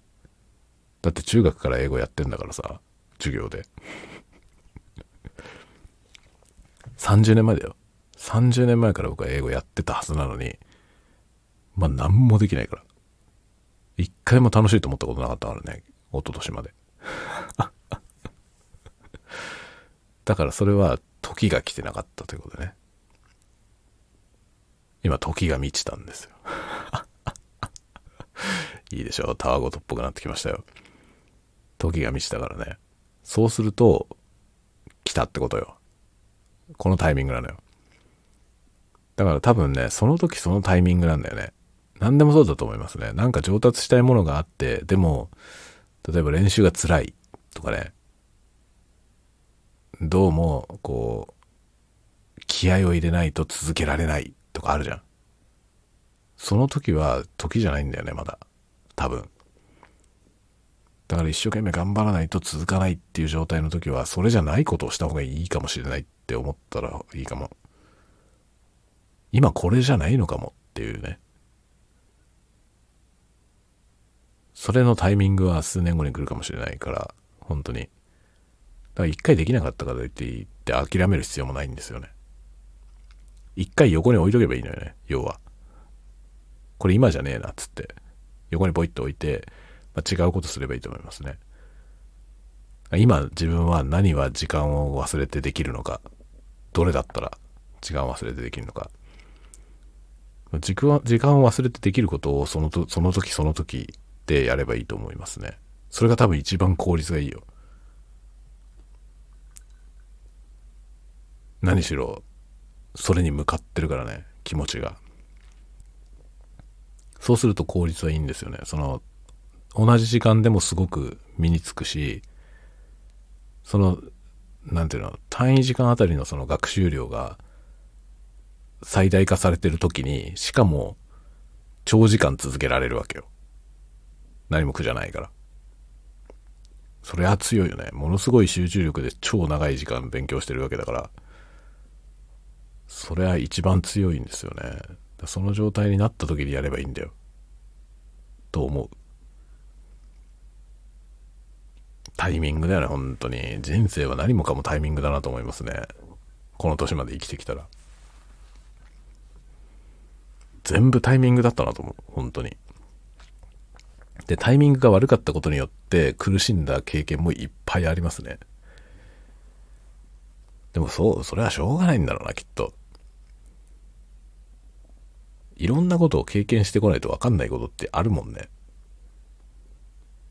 だって中学から英語やってんだからさ、授業で。30年前だよ。30年前から僕は英語やってたはずなのに、まあ何もできないから。一回も楽しいと思ったことなかったからね。一昨年まで。だからそれは時が来てなかったということでね。今時が満ちたんですよ。いいでしょタワゴトっぽくなってきましたよ。時が満ちたからね。そうすると、来たってことよ。このタイミングなのよ。だから多分ね、その時そのタイミングなんだよね。何でもそうだと思いますね。なんか上達したいものがあって、でも、例えば練習が辛いとかね、どうも、こう、気合を入れないと続けられないとかあるじゃん。その時は時じゃないんだよね、まだ。多分。だから一生懸命頑張らないと続かないっていう状態の時は、それじゃないことをした方がいいかもしれないって思ったらいいかも。今これじゃないのかもっていうね。それのタイミングは数年後に来るかもしれないから、本当に。だから一回できなかったからといって言って諦める必要もないんですよね。一回横に置いとけばいいのよね、要は。これ今じゃねえな、っつって。横にポイッと置いて、まあ、違うことすればいいと思いますね。今自分は何は時間を忘れてできるのか、どれだったら時間を忘れてできるのか。時間を忘れてできることをそのとその時その時ってやればいいと思いますね。それが多分一番効率がいいよ。何しろ、それに向かってるからね、気持ちが。そうすると効率はいいんですよね。その、同じ時間でもすごく身につくし、その、なんていうの、単位時間あたりのその学習量が最大化されてる時に、しかも長時間続けられるわけよ。何も苦じゃないから。それは強いよね。ものすごい集中力で超長い時間勉強してるわけだから、それは一番強いんですよね。その状態になった時にやればいいんだよ。と思う。タイミングだよね、本当に。人生は何もかもタイミングだなと思いますね。この年まで生きてきたら。全部タイミングだったなと思う。本当に。で、タイミングが悪かったことによって苦しんだ経験もいっぱいありますね。でもそう、それはしょうがないんだろうな、きっと。いろんなことを経験してこないと分かんないことってあるもんね。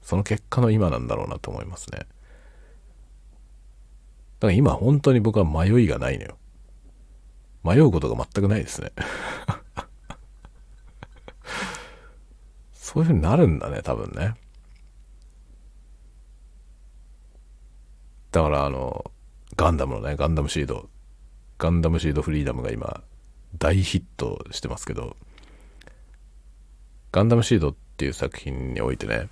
その結果の今なんだろうなと思いますね。だから今本当に僕は迷いがないのよ。迷うことが全くないですね。そういうふうになるんだね、多分ね。だからあの、ガンダムのね、ガンダムシード。ガンダムシードフリーダムが今、大ヒットしてますけど、ガンダムシードっていう作品においてね、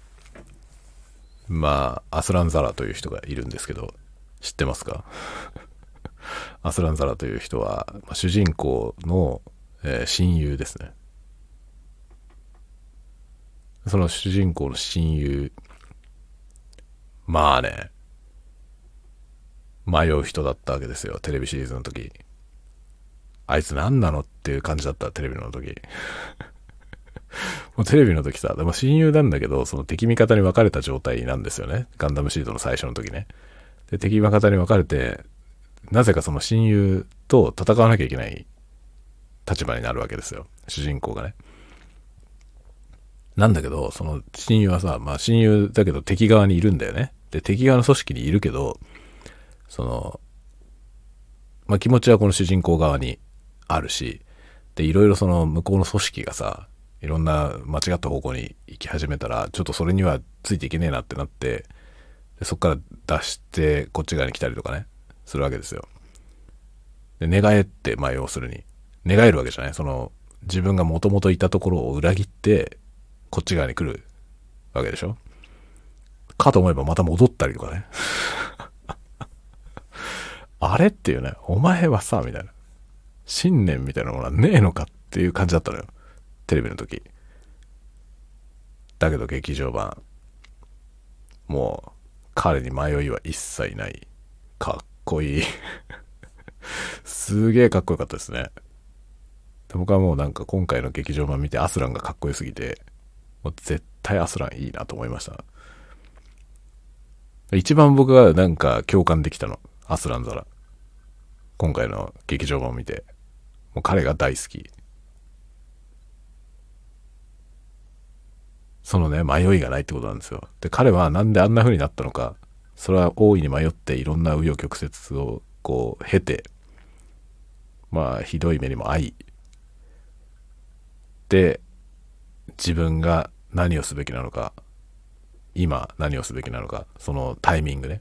まあ、アスラン・ザラという人がいるんですけど、知ってますか？アスラン・ザラという人は、まあ、主人公の、えー、親友ですね。その主人公の親友、まあね、迷う人だったわけですよ、テレビシリーズの時。あいつ何なのっていう感じだった、テレビの時。もうテレビの時さ、でも親友なんだけど、その敵味方に分かれた状態なんですよね。ガンダムシードの最初の時ね。で、敵味方に分かれて、なぜかその親友と戦わなきゃいけない立場になるわけですよ。主人公がね。なんだけど、その親友はさ、まあ親友だけど敵側にいるんだよね。で、敵側の組織にいるけど、その、まあ気持ちはこの主人公側にあるし、で、いろいろその向こうの組織がさ、いろんな間違った方向に行き始めたら、ちょっとそれにはついていけねえなってなって、でそっから出してこっち側に来たりとかね、するわけですよ。で、寝返ってまあ要するに、寝返るわけじゃないその、自分がもともといたところを裏切って、こっち側に来るわけでしょ？かと思えばまた戻ったりとかね。あれっていうね、お前はさ、みたいな。信念みたいなものはねえのかっていう感じだったのよ。テレビの時。だけど劇場版。もう、彼に迷いは一切ない。かっこいいすげえかっこよかったですね。僕はもうなんか今回の劇場版見てアスランがかっこよすぎて、もう絶対アスランいいなと思いました。一番僕がなんか共感できたの。アスランザラ。今回の劇場版を見て。もう彼が大好き。そのね、迷いがないってことなんですよ。で、彼はなんであんな風になったのか、それは大いに迷っていろんな紆余曲折をこう経て、まあ、ひどい目にも遭い、で、自分が何をすべきなのか、今何をすべきなのか、そのタイミングね。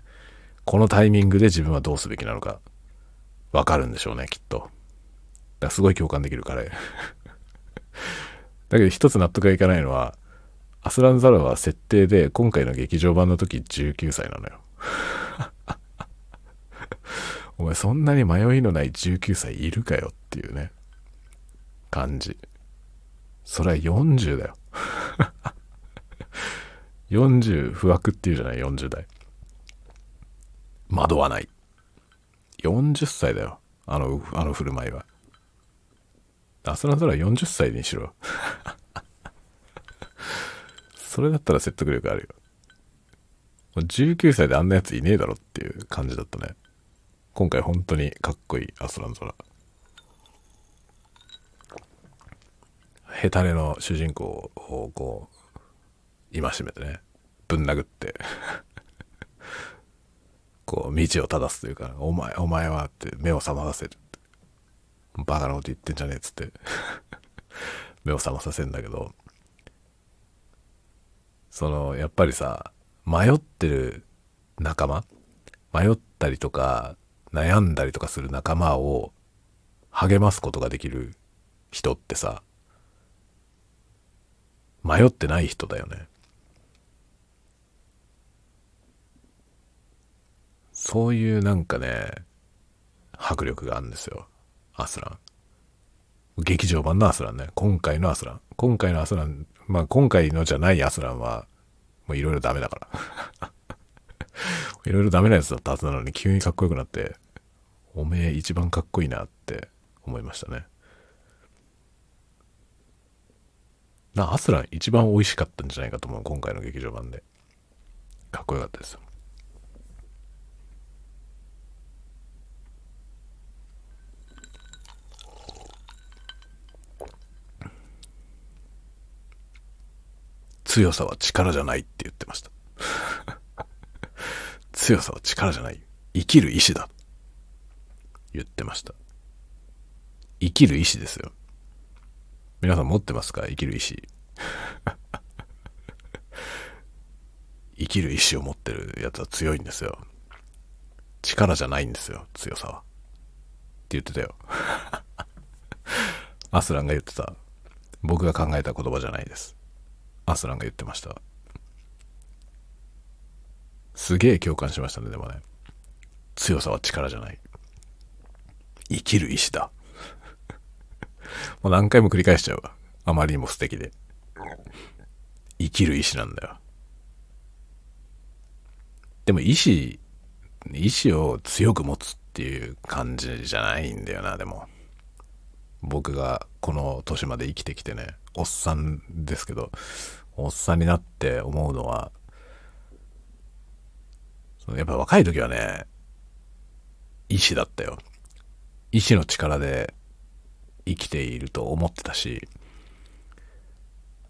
このタイミングで自分はどうすべきなのか、わかるんでしょうね、きっと。だからすごい共感できる彼。だけど一つ納得がいかないのは、アスランザラは設定で今回の劇場版の時19歳なのよ。お前そんなに迷いのない19歳いるかよっていうね、感じ。それは40だよ。40不惑っていうじゃない、40代。惑わない。40歳だよ。あの、あの振る舞いは。アスランザラ40歳にしろ。それだったら説得力あるよ。19歳であんなやついねえだろっていう感じだったね。今回本当にかっこいいアスランゾラ。ヘタレの主人公をこう、戒めてね、ぶん殴って こう、道を正すというか、お前、お前はって目を覚まさせる。バカなこと言ってんじゃねえっつって 目を覚まさせるんだけど、その、やっぱりさ、迷ってる仲間迷ったりとか、悩んだりとかする仲間を励ますことができる人ってさ、迷ってない人だよね。そういうなんかね、迫力があるんですよ。アスラン。劇場版のアスランね。今回のアスラン。今回のアスラン、まあ今回のじゃないアスランは、もういろいろダメだから。いろいろダメなやつだったはずなのに急にかっこよくなって、おめえ一番かっこいいなって思いましたね。な、アスラン一番美味しかったんじゃないかと思う。今回の劇場版で。かっこよかったです。強さは力じゃないって言ってました。強さは力じゃない。生きる意志だ。言ってました。生きる意志ですよ。皆さん持ってますか？生きる意志。生きる意志を持ってるやつは強いんですよ。力じゃないんですよ、強さは。って言ってたよ。アスランが言ってた。僕が考えた言葉じゃないです。アスランが言ってました。すげえ共感しましたね、でもね。強さは力じゃない。生きる意志だ。もう何回も繰り返しちゃうわ。あまりにも素敵で。生きる意志なんだよ。でも意志、意志を強く持つっていう感じじゃないんだよな、でも。僕がこの年まで生きてきてね、おっさんですけど、おっさんになって思うのは、やっぱ若い時はね、意志だったよ。意志の力で生きていると思ってたし、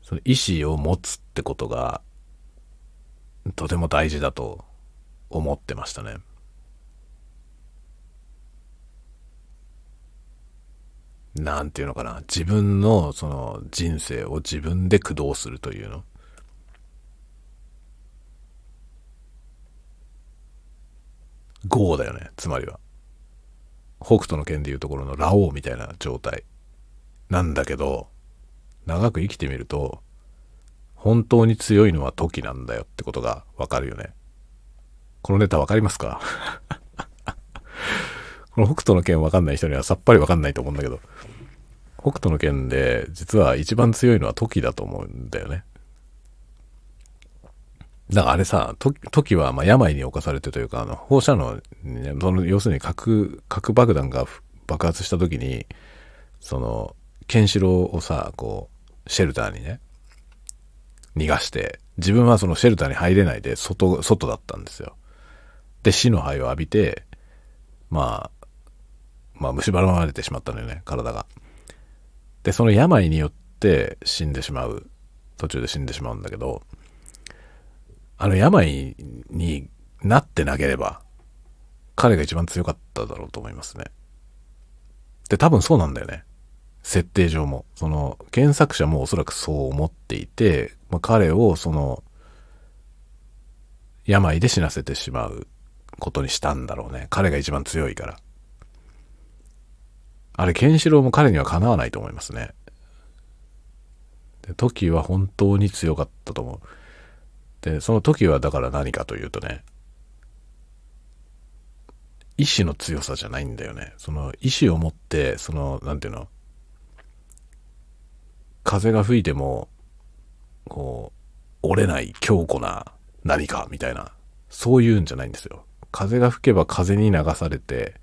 その意志を持つってことが、とても大事だと思ってましたね。なんていうのかな。自分のその人生を自分で駆動するというの。豪だよね。つまりは。北斗の剣でいうところのラオウみたいな状態。なんだけど、長く生きてみると、本当に強いのは時なんだよってことがわかるよね。このネタわかりますか？この北斗の剣わかんない人にはさっぱりわかんないと思うんだけど、北斗の剣で実は一番強いのは時だと思うんだよね。だからあれさ、時はま病に侵されてというか、あの放射能、ね、その要するに核、核爆弾が爆発した時に、その、ケンシロウをさ、こう、シェルターにね、逃がして、自分はそのシェルターに入れないで、外、外だったんですよ。で、死の灰を浴びて、まあ、まあ、蝕まれてしまったのよね、体が。で、その病によって死んでしまう。途中で死んでしまうんだけど、あの病になってなければ、彼が一番強かっただろうと思いますね。で、多分そうなんだよね。設定上も。その、原作者もおそらくそう思っていて、まあ、彼をその、病で死なせてしまうことにしたんだろうね。彼が一番強いから。あれ、ケンシロウも彼にはかなわないと思いますね。で、トキは本当に強かったと思う。で、その時はだから何かというとね、意志の強さじゃないんだよね。その意志を持って、その、なんていうの、風が吹いても、こう、折れない強固な何かみたいな、そういうんじゃないんですよ。風が吹けば風に流されて、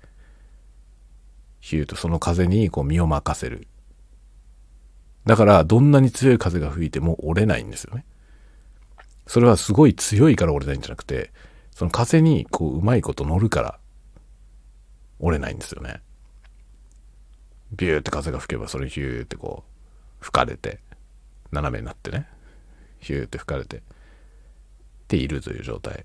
ヒューとその風にこう身を任せる。だから、どんなに強い風が吹いても折れないんですよね。それはすごい強いから折れないんじゃなくて、その風にこううまいこと乗るから折れないんですよね。ビューって風が吹けばそれヒューってこう吹かれて、斜めになってね、ヒューって吹かれて、っているという状態。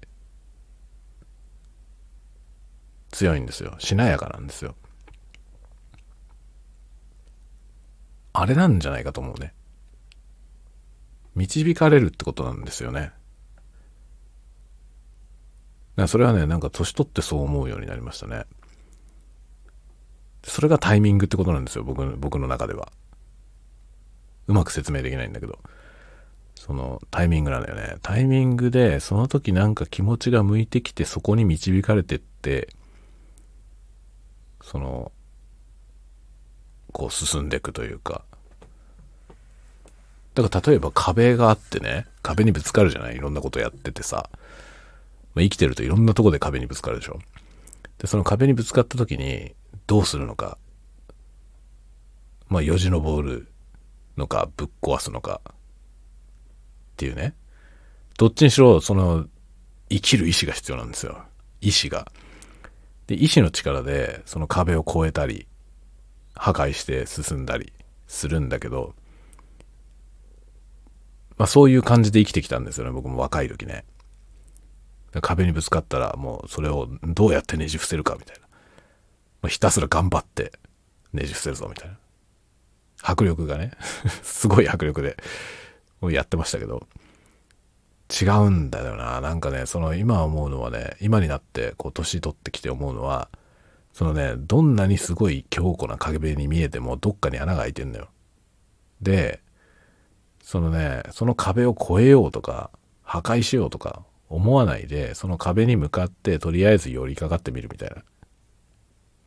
強いんですよ。しなやかなんですよ。あれなんじゃないかと思うね。導かれるってことなんですよね。それはね、なんか年取ってそう思うようになりましたね。それがタイミングってことなんですよ、僕僕の中では。うまく説明できないんだけど。そのタイミングなんだよね。タイミングで、その時なんか気持ちが向いてきて、そこに導かれてって、その、こう進んでいくというか。だから例えば壁があってね、壁にぶつかるじゃない？いろんなことやっててさ。まあ、生きてるといろんなとこで壁にぶつかるでしょ。で、その壁にぶつかった時にどうするのか。まあ、よじ登るのか、ぶっ壊すのか。っていうね。どっちにしろ、その、生きる意志が必要なんですよ。意志が。で、意志の力で、その壁を越えたり、破壊して進んだりするんだけど、まあそういう感じで生きてきたんですよね、僕も若い時ね。壁にぶつかったらもうそれをどうやってねじ伏せるかみたいな。まあ、ひたすら頑張ってねじ伏せるぞみたいな。迫力がね、すごい迫力でやってましたけど、違うんだよな。なんかね、その今思うのはね、今になってこう年取ってきて思うのは、そのね、どんなにすごい強固な壁に見えてもどっかに穴が開いてんだよ。で、そのね、その壁を越えようとか、破壊しようとか思わないで、その壁に向かってとりあえず寄りかかってみるみたいな。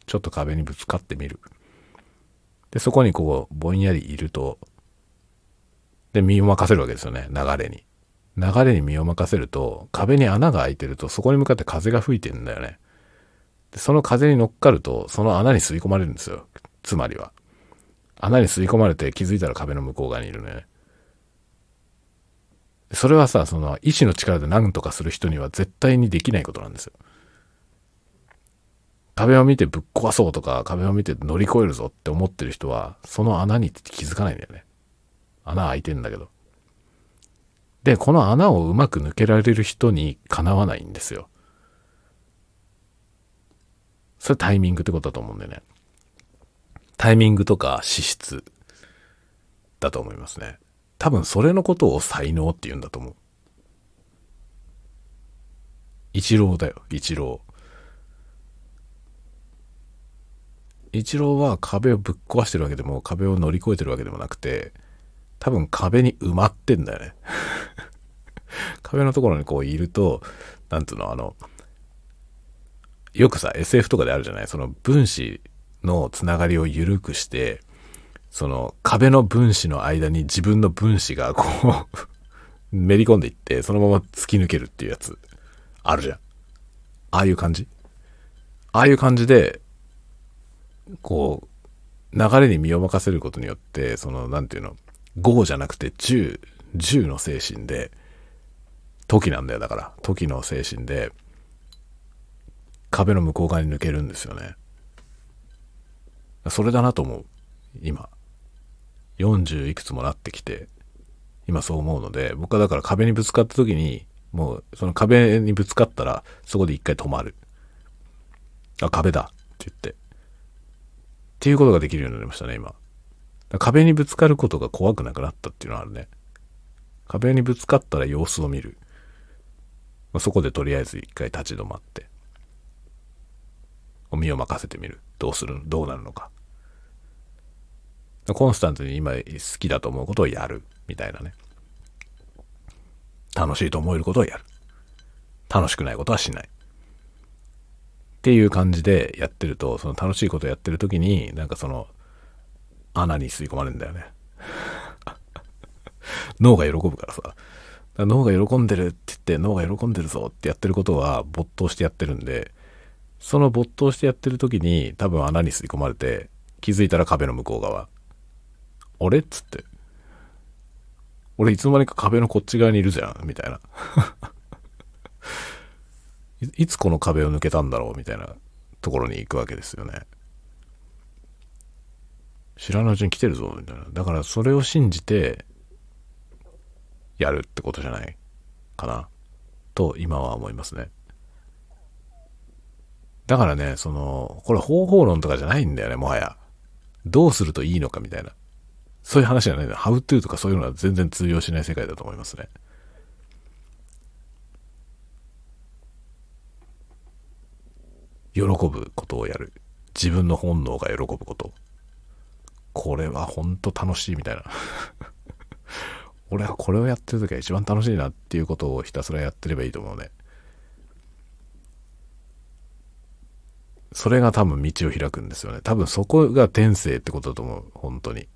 ちょっと壁にぶつかってみる。で、そこにこう、ぼんやりいると、で、身を任せるわけですよね、流れに。流れに身を任せると、壁に穴が開いてると、そこに向かって風が吹いてるんだよね。でその風に乗っかると、その穴に吸い込まれるんですよ。つまりは。穴に吸い込まれて気づいたら壁の向こう側にいるね。それはさ、その意志の力で何とかする人には絶対にできないことなんですよ。壁を見てぶっ壊そうとか、壁を見て乗り越えるぞって思ってる人は、その穴に気づかないんだよね。穴開いてんだけど。で、この穴をうまく抜けられる人にかなわないんですよ。それタイミングってことだと思うんだよね。タイミングとか資質だと思いますね。多分それのことを才能って言うんだと思う。一郎だよ、一郎。一郎は壁をぶっ壊してるわけでも、壁を乗り越えてるわけでもなくて、多分壁に埋まってんだよね。壁のところにこういると、なんつうの、あの、よくさ、SF とかであるじゃない？その分子のつながりを緩くして、その壁の分子の間に自分の分子がこう めり込んでいって、そのまま突き抜けるっていうやつ、あるじゃん。ああいう感じ？ああいう感じで、こう、流れに身を任せることによって、その、なんていうの、5じゃなくて10、10の精神で、時なんだよ、だから。時の精神で、壁の向こう側に抜けるんですよね。それだなと思う。今。40いくつもなってきて、今そう思うので、僕はだから壁にぶつかった時に、もうその壁にぶつかったら、そこで一回止まる。あ、壁だって言って。っていうことができるようになりましたね、今。壁にぶつかることが怖くなくなったっていうのはあるね。壁にぶつかったら様子を見る。まあ、そこでとりあえず一回立ち止まって。身を任せてみる。どうするどうなるのか。コンスタントに今好きだと思うことをやる。みたいなね。楽しいと思えることをやる。楽しくないことはしない。っていう感じでやってると、その楽しいことやってる時に、なんかその、穴に吸い込まれるんだよね。脳が喜ぶからさ。ら脳が喜んでるって言って脳が喜んでるぞってやってることは没頭してやってるんで、その没頭してやってる時に多分穴に吸い込まれて気づいたら壁の向こう側。あれ？っつって。俺いつの間にか壁のこっち側にいるじゃんみたいな い。いつこの壁を抜けたんだろう？みたいなところに行くわけですよね。知らないうちに来てるぞみたいな。だからそれを信じてやるってことじゃない？かな。と今は思いますね。だからね、その、これ方法論とかじゃないんだよね、もはや。どうするといいのかみたいな。そういう話じゃないんだよ。How to とかそういうのは全然通用しない世界だと思いますね。喜ぶことをやる。自分の本能が喜ぶこと。これは本当楽しいみたいな。俺はこれをやってる時が一番楽しいなっていうことをひたすらやってればいいと思うね。それが多分道を開くんですよね。多分そこが天性ってことだと思う。本当に。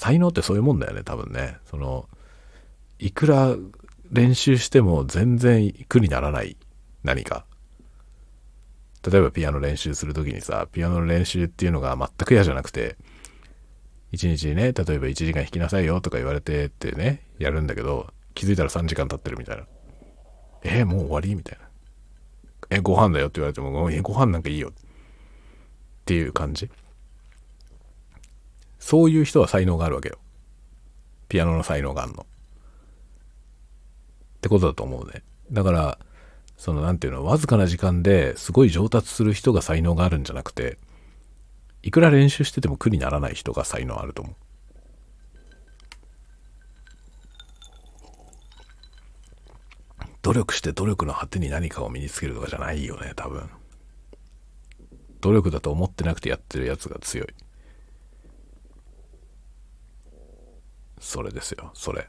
才能ってそういうもんだよね、多分ね。その、いくら練習しても全然苦にならない何か。例えばピアノ練習するときにさ、ピアノの練習っていうのが全く嫌じゃなくて、一日にね、例えば1時間弾きなさいよとか言われてってね、やるんだけど、気づいたら3時間経ってるみたいな。えー、もう終わり？みたいな。え、ご飯だよって言われても、え、ご飯なんかいいよ。っていう感じ。そういう人は才能があるわけよ。ピアノの才能があるの。ってことだと思うね。だから、その、なんていうの、わずかな時間ですごい上達する人が才能があるんじゃなくて、いくら練習してても苦にならない人が才能あると思う。努力して努力の果てに何かを身につけるとかじゃないよね、多分。努力だと思ってなくてやってるやつが強い。それですよ、それ。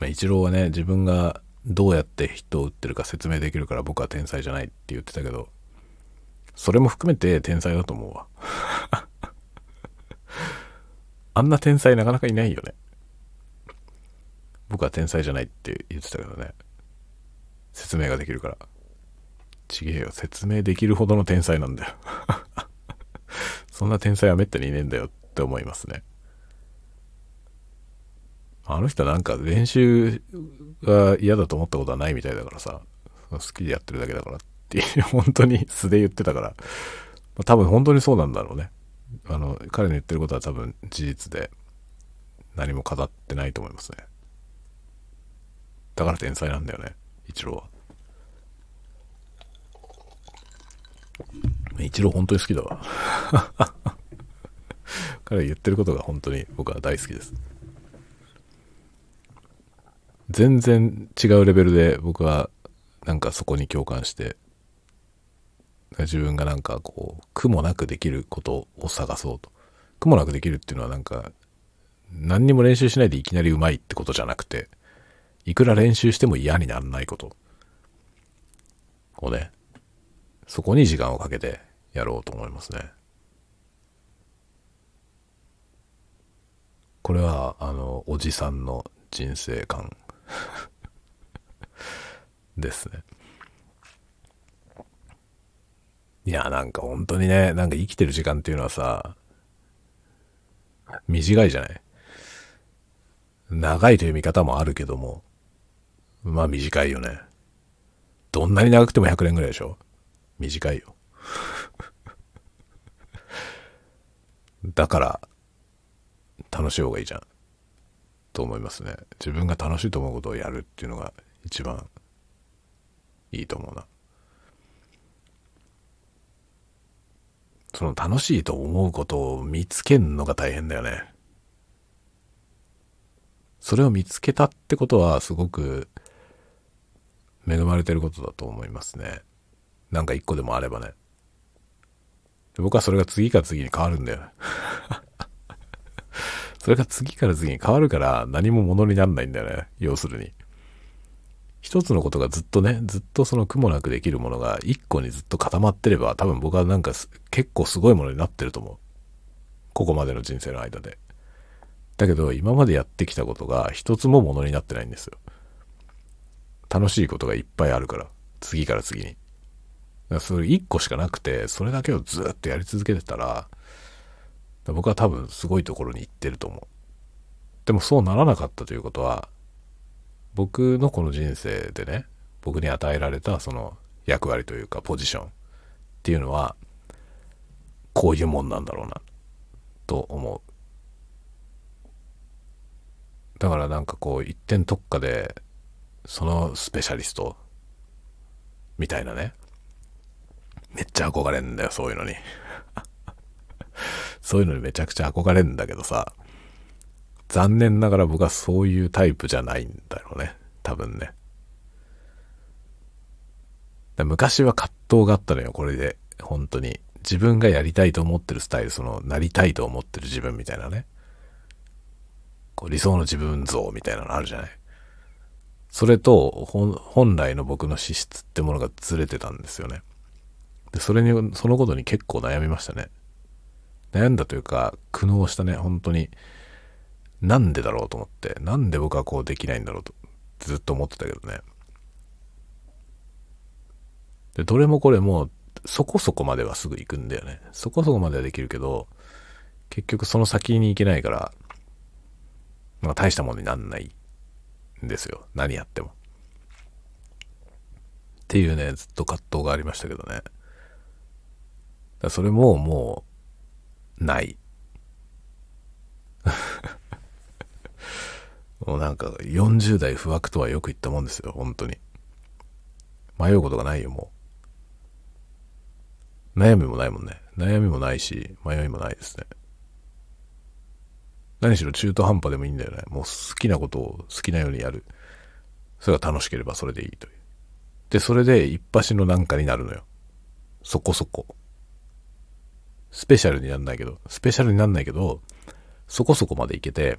まあ、一郎はね、自分がどうやって人を打ってるか説明できるから僕は天才じゃないって言ってたけど、それも含めて天才だと思うわ。あんな天才なかなかいないよね。僕は天才じゃないって言ってたけどね。説明ができるから。ちげえよ。説明できるほどの天才なんだよ。そんな天才はめったにいねえんだよって思いますね。あの人なんか練習が嫌だと思ったことはないみたいだからさ、好きでやってるだけだからっていう、本当に素で言ってたから、多分本当にそうなんだろうね。あの、彼の言ってることは多分事実で何も語ってないと思いますね。だから天才なんだよね、一郎は。一郎本当に好きだわ。彼言ってることが本当に僕は大好きです。全然違うレベルで僕はなんかそこに共感して、自分がなんかこう、苦もなくできることを探そうと。苦もなくできるっていうのはなんか、何にも練習しないでいきなりうまいってことじゃなくて、いくら練習しても嫌にならないことをね、そこに時間をかけてやろうと思いますね。これは、あの、おじさんの人生観 ですね。いや、なんか本当にね、なんか生きてる時間っていうのはさ、短いじゃない長いという見方もあるけども、まあ短いよね。どんなに長くても100年ぐらいでしょ短いよ。だから、楽しい方がいいじゃん。と思いますね。自分が楽しいと思うことをやるっていうのが一番いいと思うな。その楽しいと思うことを見つけるのが大変だよね。それを見つけたってことはすごく恵まれてることだと思いますね。なんか一個でもあればね。僕はそれが次から次に変わるんだよ。それが次から次に変わるから何も物にならないんだよね。要するに。一つのことがずっとね、ずっとその苦もなくできるものが一個にずっと固まってれば多分僕はなんか結構すごいものになってると思う。ここまでの人生の間で。だけど今までやってきたことが一つもものになってないんですよ。楽しいことがいっぱいあるから。次から次に。それ一個しかなくて、それだけをずっとやり続けてたら、僕は多分すごいところに行ってると思う。でもそうならなかったということは、僕のこの人生でね、僕に与えられたその役割というかポジションっていうのは、こういうもんなんだろうな、と思う。だからなんかこう一点特化で、そのスペシャリスト、みたいなね。めっちゃ憧れんだよ、そういうのに。そういうのにめちゃくちゃ憧れんだけどさ、残念ながら僕はそういうタイプじゃないんだろうね。多分ね。昔は葛藤があったのよ、これで。本当に。自分がやりたいと思ってるスタイル、その、なりたいと思ってる自分みたいなね。こう理想の自分像みたいなのあるじゃない。それと本来の僕の資質ってものがずれてたんですよね。で、それに、そのことに結構悩みましたね。悩んだというか、苦悩したね、本当に。なんでだろうと思って、なんで僕はこうできないんだろうと、ずっと思ってたけどね。で、どれもこれも、そこそこまではすぐ行くんだよね。そこそこまではできるけど、結局その先に行けないから、まあ大したものになんないんですよ。何やっても。っていうね、ずっと葛藤がありましたけどね。だそれももう、ない。もうなんか40代不惑とはよく言ったもんですよ、本当に。迷うことがないよ、もう。悩みもないもんね。悩みもないし、迷いもないですね。何しろ中途半端でもいいんだよね。もう好きなことを好きなようにやる。それが楽しければそれでいいという。で、それで一発のなんかになるのよ。そこそこ。スペシャルになんないけど、スペシャルになんないけど、そこそこまでいけて、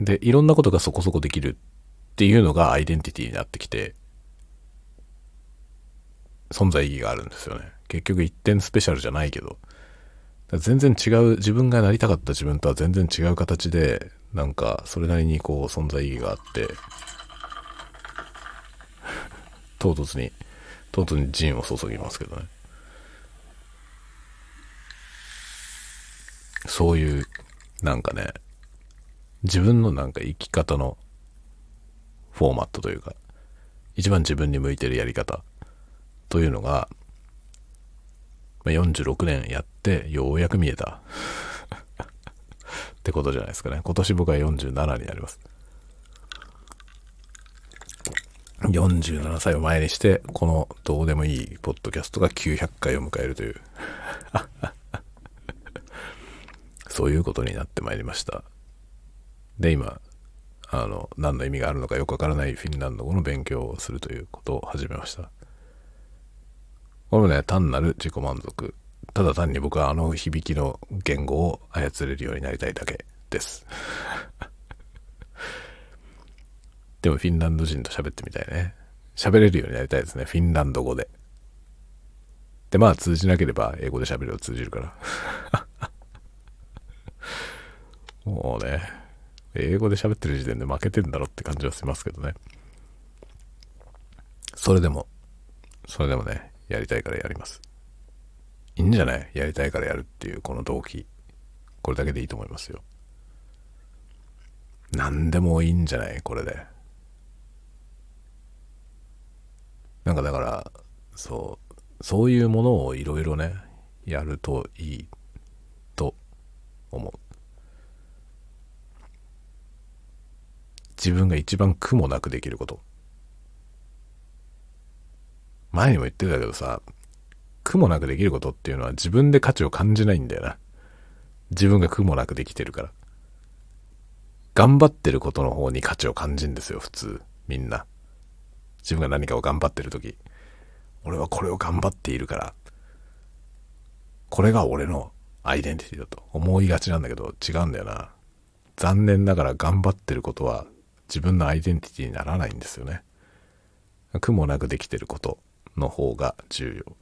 で、いろんなことがそこそこできるっていうのがアイデンティティになってきて、存在意義があるんですよね。結局一点スペシャルじゃないけど、全然違う、自分がなりたかった自分とは全然違う形で、なんか、それなりにこう、存在意義があって、唐突に、唐突にジンを注ぎますけどね。そういう、なんかね、自分のなんか生き方のフォーマットというか、一番自分に向いてるやり方というのが、まあ、46年やってようやく見えた ってことじゃないですかね。今年僕は47になります。47歳を前にして、このどうでもいいポッドキャストが900回を迎えるというそういうことになってまいりました。で、今、あの、何の意味があるのかよくわからないフィンランド語の勉強をするということを始めました。これもね、単なる自己満足。ただ単に僕はあの響きの言語を操れるようになりたいだけです。でもフィンランド人と喋ってみたいね。喋れるようになりたいですね。フィンランド語で。で、まあ通じなければ英語で喋るよ通じるから。もうね、英語で喋ってる時点で負けてんだろって感じはしますけどね。それでも、それでもね、やりたいからやります。いいんじゃない？やりたいからやるっていうこの動機。これだけでいいと思いますよ。何でもいいんじゃない？これで。なんかだから、そう、そういうものをいろいろね、やるといいと思う。自分が一番苦もなくできること。前にも言ってたけどさ、苦もなくできることっていうのは自分で価値を感じないんだよな。自分が苦もなくできてるから。頑張ってることの方に価値を感じるんですよ、普通。みんな。自分が何かを頑張ってる時。俺はこれを頑張っているから。これが俺のアイデンティティだと思いがちなんだけど違うんだよな。残念ながら頑張ってることは自分のアイデンティティにならないんですよね。苦もなくできてることの方が重要。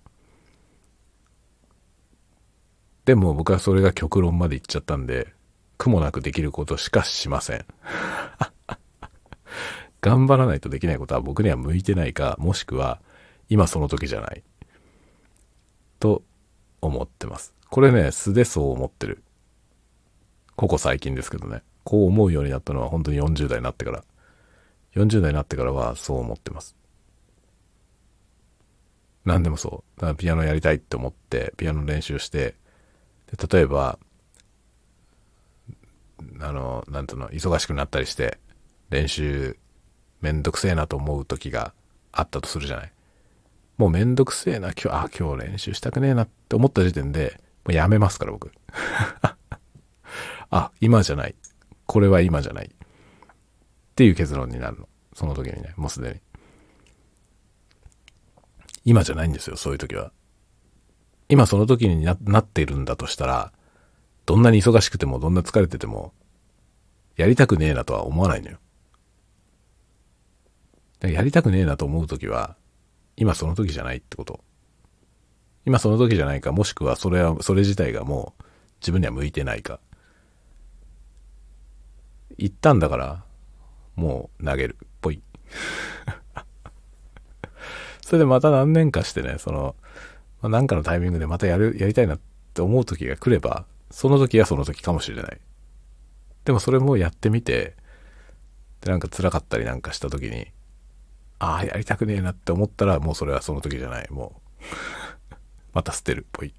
でも僕はそれが極論までいっちゃったんで、苦もなくできることしかしません。頑張らないとできないことは僕には向いてないか、もしくは今その時じゃない。と思ってます。これね、素でそう思ってる。ここ最近ですけどね。こう思うようになったのは本当に40代になってから。40代になってからはそう思ってます。何でもそう。だからピアノやりたいって思って、ピアノ練習して、で例えば、あの、なんとの、忙しくなったりして、練習めんどくせえなと思う時があったとするじゃない。もうめんどくせえな、今日、あ、今日練習したくねえなって思った時点で、もうやめますから、僕。あ、今じゃない。これは今じゃない。っていう結論になるの。その時にね、もうすでに。今じゃないんですよ、そういう時は。今その時にななっているんだとしたら、どんなに忙しくても、どんな疲れてても、やりたくねえなとは思わないのよ。やりたくねえなと思う時は、今その時じゃないってこと。今その時じゃないか、もしくはそれは、それ自体がもう自分には向いてないか。言ったんだから、もう投げる。ぽい。それでまた何年かしてね、その、まあ、なんかのタイミングでまたやる、やりたいなって思う時が来れば、その時はその時かもしれない。でもそれもやってみて、で、なんか辛かったりなんかした時に、ああ、やりたくねえなって思ったら、もうそれはその時じゃない。もう また捨てるっぽい。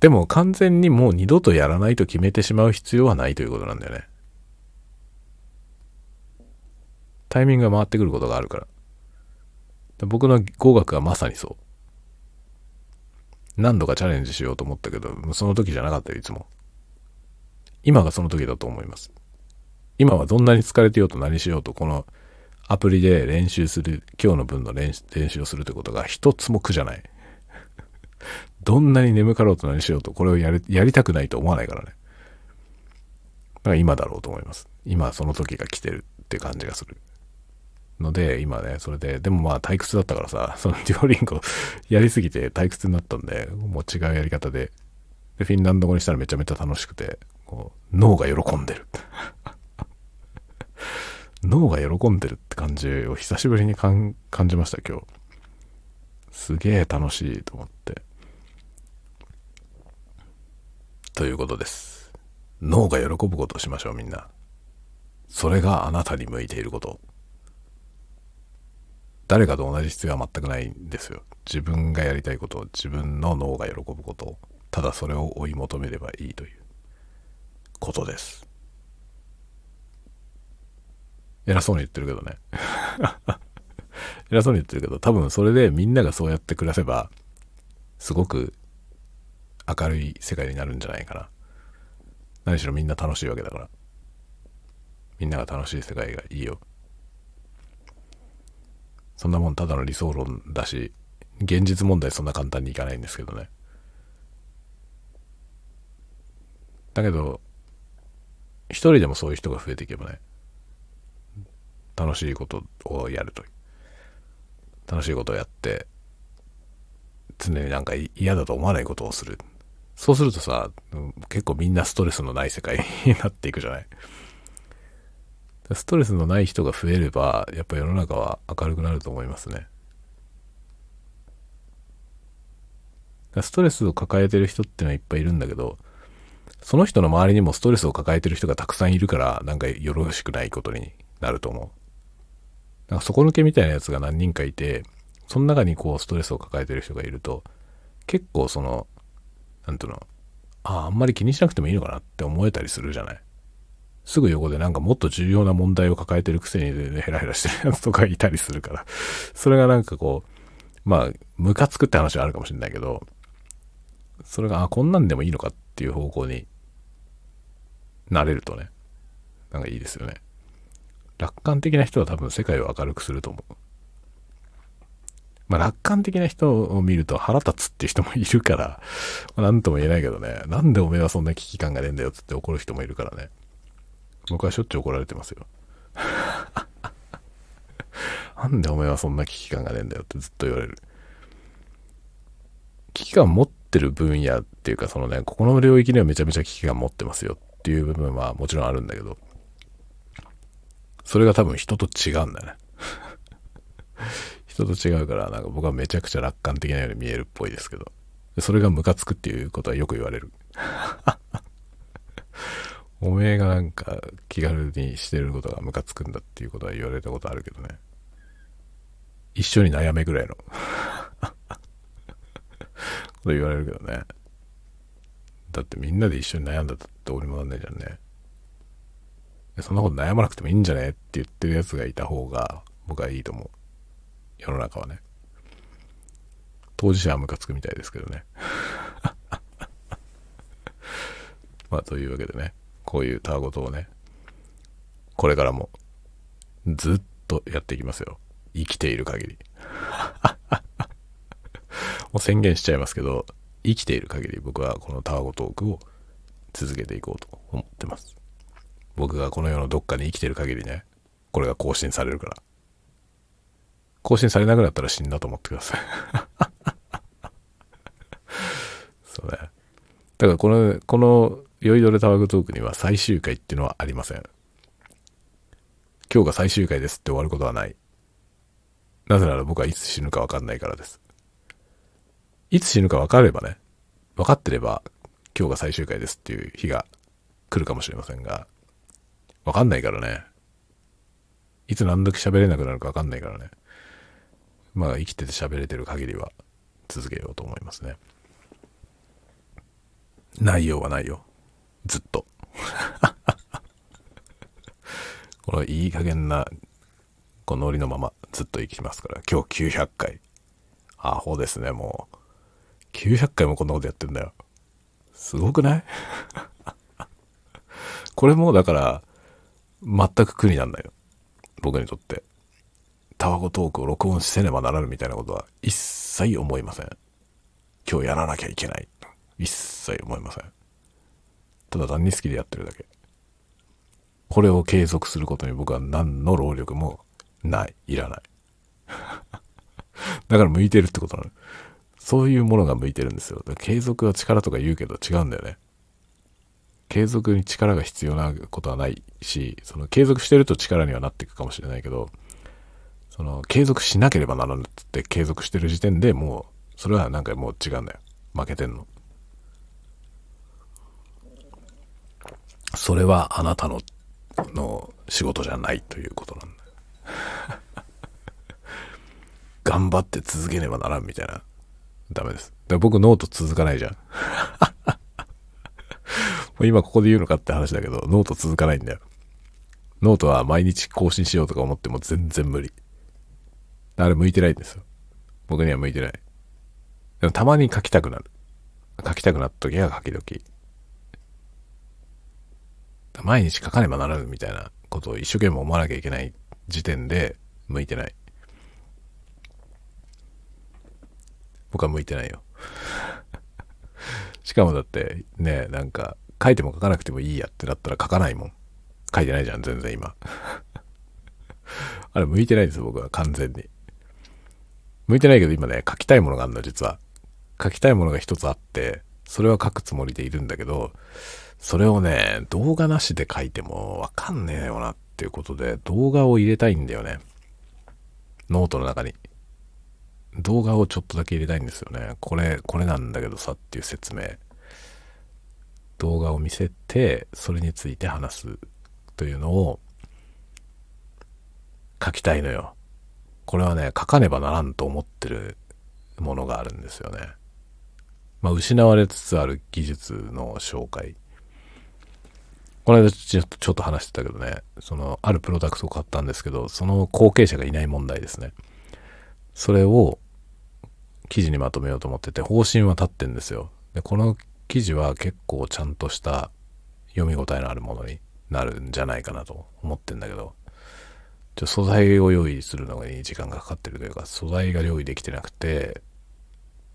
でも完全にもう二度とやらないと決めてしまう必要はないということなんだよね。タイミングが回ってくることがあるから。僕の語学はまさにそう。何度かチャレンジしようと思ったけど、その時じゃなかったよ、いつも。今がその時だと思います。今はどんなに疲れてようと何しようと、このアプリで練習する、今日の分の練習をするってことが一つも苦じゃない。どんなに眠かろうと何しようと、これをやり、やりたくないと思わないからね。だから今だろうと思います。今その時が来てるって感じがする。ので、今ね、それで、でもまあ退屈だったからさ、そのデュオリンゴやりすぎて退屈になったんで、もう違うやり方で、で、フィンランド語にしたらめちゃめちゃ楽しくて、こう、脳が喜んでる。脳が喜んでるって感じを久しぶりに感じました、今日。すげえ楽しいと思って。ということです。脳が喜ぶことをしましょう、みんな。それがあなたに向いていること。誰かと同じ必要は全くないんですよ。自分がやりたいこと、自分の脳が喜ぶことを、ただそれを追い求めればいいということです。偉そうに言ってるけどね。偉そうに言ってるけど、多分それでみんながそうやって暮らせば、すごく明るい世界になるんじゃないかな。何しろみんな楽しいわけだから。みんなが楽しい世界がいいよ。そんなもんただの理想論だし、現実問題そんな簡単にいかないんですけどね。だけど、一人でもそういう人が増えていけばね、楽しいことをやると。楽しいことをやって、常になんか嫌だと思わないことをする。そうするとさ、結構みんなストレスのない世界に なっていくじゃない？ストレスのない人が増えれば、やっぱ世の中は明るくなると思いますね。ストレスを抱えてる人ってのはいっぱいいるんだけど、その人の周りにもストレスを抱えてる人がたくさんいるから、なんかよろしくないことになると思う。なんか底抜けみたいなやつが何人かいて、その中にこうストレスを抱えてる人がいると、結構その、なんていうの、ああ、あんまり気にしなくてもいいのかなって思えたりするじゃない？すぐ横でなんかもっと重要な問題を抱えてるくせに、ヘラヘラしてるやつとかいたりするから、それがなんかこう、まあ、ムカつくって話はあるかもしれないけど、それが、あ、こんなんでもいいのかっていう方向になれるとね、なんかいいですよね。楽観的な人は多分世界を明るくすると思う。まあ、楽観的な人を見ると腹立つっていう人もいるから、まあ、なんとも言えないけどね、なんでおめえはそんな危機感がねえんだよって怒る人もいるからね。僕はしょっちゅう怒られてますよ。なんでお前はそんな危機感がねえんだよってずっと言われる。危機感持ってる分野っていうか、そのね、ここの領域にはめちゃめちゃ危機感持ってますよっていう部分はもちろんあるんだけど、それが多分人と違うんだよね。人と違うから、なんか僕はめちゃくちゃ楽観的なように見えるっぽいですけど、それがムカつくっていうことはよく言われる。おめえがなんか気軽にしてることがムカつくんだっていうことは言われたことあるけどね。一緒に悩めぐらいの こと言われるけどね。だってみんなで一緒に悩んだってどうにもなんないじゃんね。そんなこと悩まなくてもいいんじゃねって言ってるやつがいた方が僕はいいと思う。世の中はね。当事者はムカつくみたいですけどね。まあというわけでね。こういうたわごとをね、これからもずっとやっていきますよ。生きている限り。もう宣言しちゃいますけど、生きている限り僕はこのタワゴトークを続けていこうと思ってます。僕がこの世のどっかに生きてる限りね、これが更新されるから。更新されなくなったら死んだと思ってください そうね。だからこの、この、酔いどれタワグトークには最終回っていうのはありません。今日が最終回ですって終わることはない。なぜなら僕はいつ死ぬかわかんないからです。いつ死ぬか分かればね、分かってれば今日が最終回ですっていう日が来るかもしれませんが、分かんないからね。いつ何時喋れなくなるか分かんないからね。まあ生きてて喋れてる限りは続けようと思いますね。内容はないよ。ずっと。このいい加減な、このノリのままずっと生きますから、今日900回。アホですね、もう。900回もこんなことやってんだよ。すごくない？これもだから、全く苦になんないよ。僕にとって。タバコトークを録音せねばならぬみたいなことは一切思いません。今日やらなきゃいけない。一切思いません。ただ単に好きでやってるだけ。これを継続することに僕は何の労力もない。いらない。だから向いてるってことなの。そういうものが向いてるんですよ。継続は力とか言うけど違うんだよね。継続に力が必要なことはないし、その継続してると力にはなっていくかもしれないけど、その継続しなければならぬって継続してる時点でもう、それはなんかもう違うんだよ。負けてんの。それはあなたの、の仕事じゃないということなんだよ。頑張って続けねばならんみたいなダメです。だ僕ノート続かないじゃん。今ここで言うのかって話だけど、ノート続かないんだよ。ノートは毎日更新しようとか思っても全然無理。あれ向いてないんですよ。僕には向いてない。でもたまに書きたくなる。書きたくなった時は書き時。毎日書かねばならぬみたいなことを一生懸命思わなきゃいけない時点で向いてない。僕は向いてないよ。しかもだってね、なんか書いても書かなくてもいいやってなったら書かないもん。書いてないじゃん、全然今。あれ向いてないです、僕は完全に。向いてないけど今ね、書きたいものがあるの、実は。書きたいものが一つあって、それは書くつもりでいるんだけど、それをね、動画なしで書いてもわかんねえよなっていうことで、動画を入れたいんだよね。ノートの中に。動画をちょっとだけ入れたいんですよね。これ、これなんだけどさっていう説明。動画を見せて、それについて話すというのを書きたいのよ。これはね、書かねばならんと思ってるものがあるんですよね。まあ、失われつつある技術の紹介。この間ちょっとちょっと話してたけどね、その、あるプロダクトを買ったんですけど、その後継者がいない問題ですね。それを記事にまとめようと思ってて、方針は立ってんですよ。で、この記事は結構ちゃんとした読み応えのあるものになるんじゃないかなと思ってんだけど、ちょ素材を用意するのに時間がかかってるというか、素材が用意できてなくて、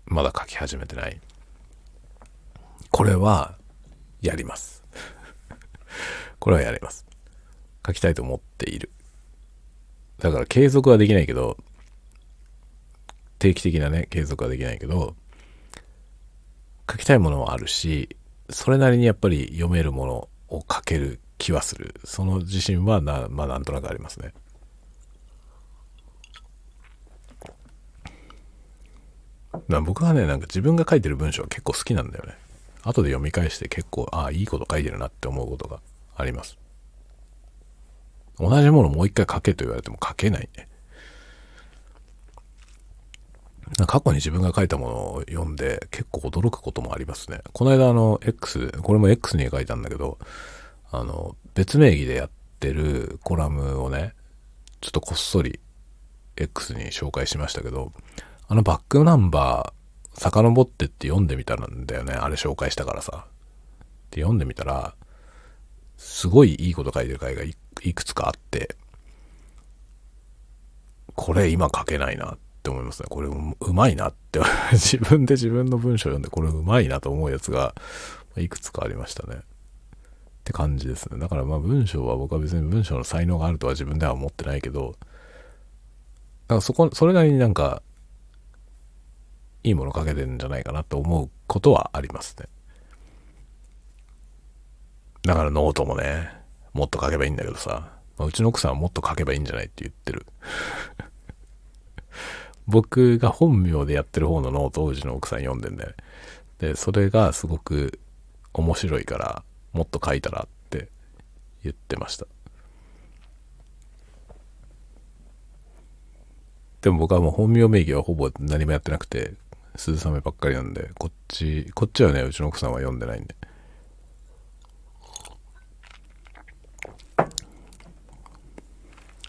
まだ書き始めてない。これは、やります。これはやります。書きたいと思っている。だから継続はできないけど、定期的なね、継続はできないけど、書きたいものはあるし、それなりにやっぱり読めるものを書ける気はする。その自信はな、まあなんとなくありますね。僕はね、なんか自分が書いてる文章は結構好きなんだよね。後で読み返して結構、ああ、いいこと書いてるなって思うことがあります。同じものもう一回書けと言われても書けないね。過去に自分が書いたものを読んで結構驚くこともありますね。この間あの X、これも X に書いたんだけど、あの、別名義でやってるコラムをね、ちょっとこっそり X に紹介しましたけど、あのバックナンバー遡ってって読んでみたんだよね。あれ紹介したからさ。で読んでみたら、すごいいいこと書いてる回がいくつかあって、これ今書けないなって思いますね。これうまいなって 自分で自分の文章読んでこれうまいなと思うやつがいくつかありましたね。って感じですね。だからまあ文章は僕は別に文章の才能があるとは自分では思ってないけど、なんかそこ、それなりになんか、いいもの書けてるんじゃないかなと思うことはありますね。だからノートもね、もっと書けばいいんだけどさ、まあ、うちの奥さんはもっと書けばいいんじゃないって言ってる。僕が本名でやってる方のノートをうちの奥さん読んでんだよね。で、それがすごく面白いから、もっと書いたらって言ってました。でも僕はもう本名名義はほぼ何もやってなくて、鈴雨ばっかりなんで、こっち、こっちはね、うちの奥さんは読んでないんで。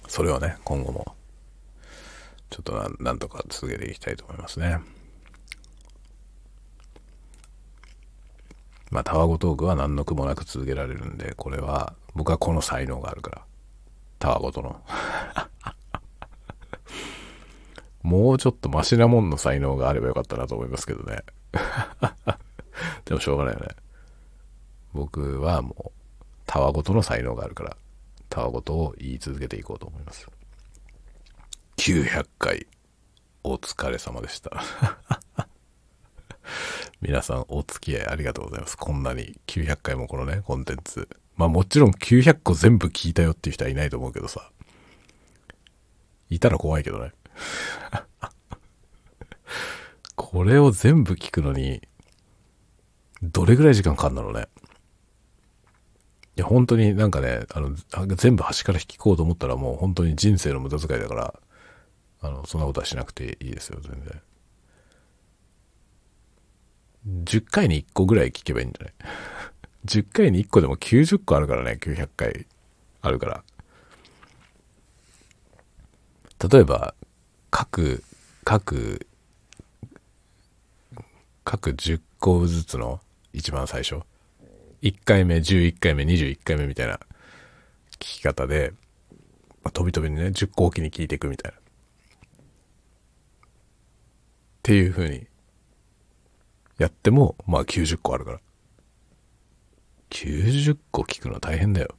それをね、今後も、ちょっとななんとか続けていきたいと思いますね。まあ、タワゴトークは何の苦もなく続けられるんで、これは、僕はこの才能があるから。タワゴトの。もうちょっとマシなもんの才能があればよかったなと思いますけどね。でもしょうがないよね。僕はもう、タワごとの才能があるから、タワごとを言い続けていこうと思います。900回、お疲れ様でした。皆さんお付き合いありがとうございます。こんなに900回もこのね、コンテンツ。まあもちろん900個全部聞いたよっていう人はいないと思うけどさ。いたら怖いけどね。これを全部聞くのに、どれぐらい時間かかるんだろうね。いや、本当になんかね、あの、全部端から引きこうと思ったらもう本当に人生の無駄遣いだから、あの、そんなことはしなくていいですよ、全然。10回に1個ぐらい聞けばいいんじゃない ?10 回に1個でも90個あるからね、900回あるから。例えば、各、各、各10個ずつの一番最初。1回目、11回目、21回目みたいな聞き方で、まあ、飛び飛びにね、10個おきに聞いていくみたいな。っていう風にやっても、まあ90個あるから。90個聞くの大変だよ。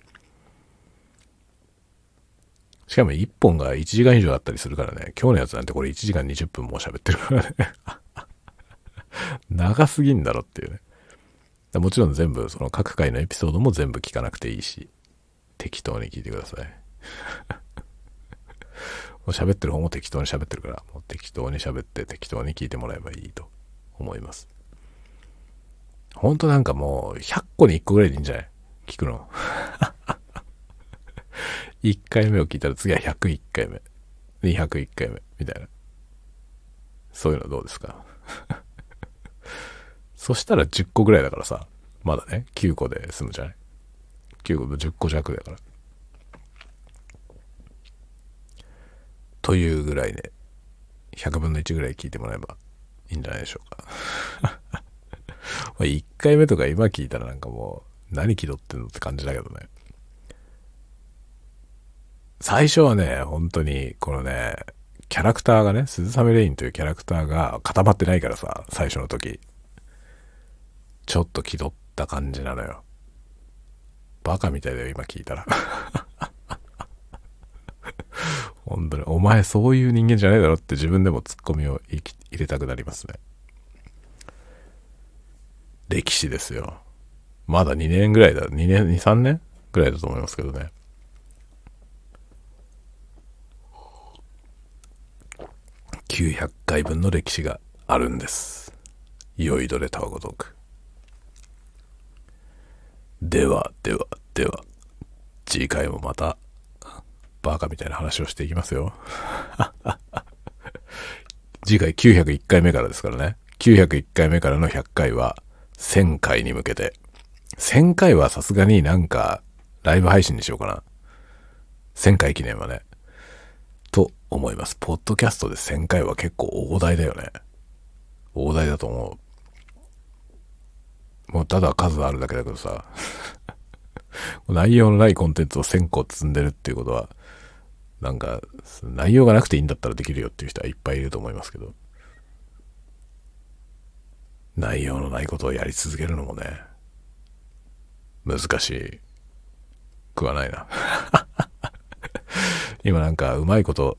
しかも1本が1時間以上あったりするからね。今日のやつなんてこれ1時間20分も喋ってるからね。長すぎんだろっていうね。もちろん全部、その各回のエピソードも全部聞かなくていいし、適当に聞いてください。もう喋ってる方も適当に喋ってるから、もう適当に喋って適当に聞いてもらえばいいと思います。ほんとなんかもう100個に1個ぐらいでいいんじゃない？聞くの。1回目を聞いたら次は101回目。201回目。みたいな。そういうのどうですか？そしたら10個ぐらいだからさ、まだね、9個で済むじゃない ?9 個と10個弱だから。というぐらいで、100分の1ぐらい聞いてもらえばいいんじゃないでしょうか。1回目とか今聞いたらなんかもう、何気取ってんのって感じだけどね。最初はね、本当に、このね、キャラクターがね、鈴雨レインというキャラクターが固まってないからさ、最初の時。ちょっと気取った感じなのよ。バカみたいだよ、今聞いたら。本当に、お前そういう人間じゃないだろって自分でもツッコミを入れたくなりますね。歴史ですよ。まだ2年ぐらいだ。2年、2、3年ぐらいだと思いますけどね。900回分の歴史があるんです。酔いどれタワゴトーク。では、では、では、次回もまた、バカみたいな話をしていきますよ。次回901回目からですからね。901回目からの100回は、1000回に向けて。1000回はさすがになんか、ライブ配信にしようかな。1000回記念はね。思います。ポッドキャストで1000回は結構大台だよね。大台だと思う。もうただ数あるだけだけどさ。内容のないコンテンツを1000個積んでるっていうことは、なんか、内容がなくていいんだったらできるよっていう人はいっぱいいると思いますけど。内容のないことをやり続けるのもね、難しいくはないな。今なんかうまいこと、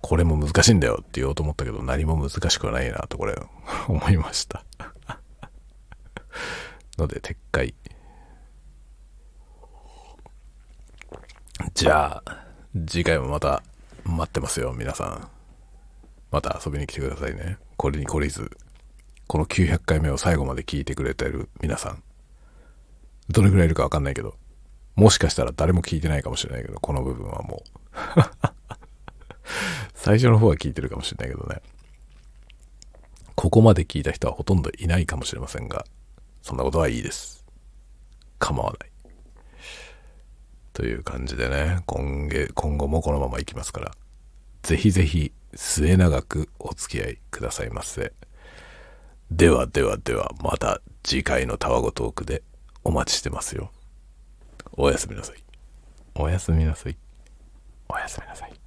これも難しいんだよって言おうと思ったけど何も難しくはないなとこれ 思いました ので撤回。じゃあ、次回もまた待ってますよ、皆さん。また遊びに来てくださいね。これに懲りず、この900回目を最後まで聞いてくれてる皆さん。どれぐらいいるかわかんないけど、もしかしたら誰も聞いてないかもしれないけど、この部分はもう。最初の方は聞いてるかもしれないけどね。ここまで聞いた人はほとんどいないかもしれませんが、そんなことはいいです。構わない。という感じでね、今月、今後もこのままいきますから、ぜひぜひ末永くお付き合いくださいませ。ではではでは、また次回のタワゴトークでお待ちしてますよ。おやすみなさい。おやすみなさい。おやすみなさい。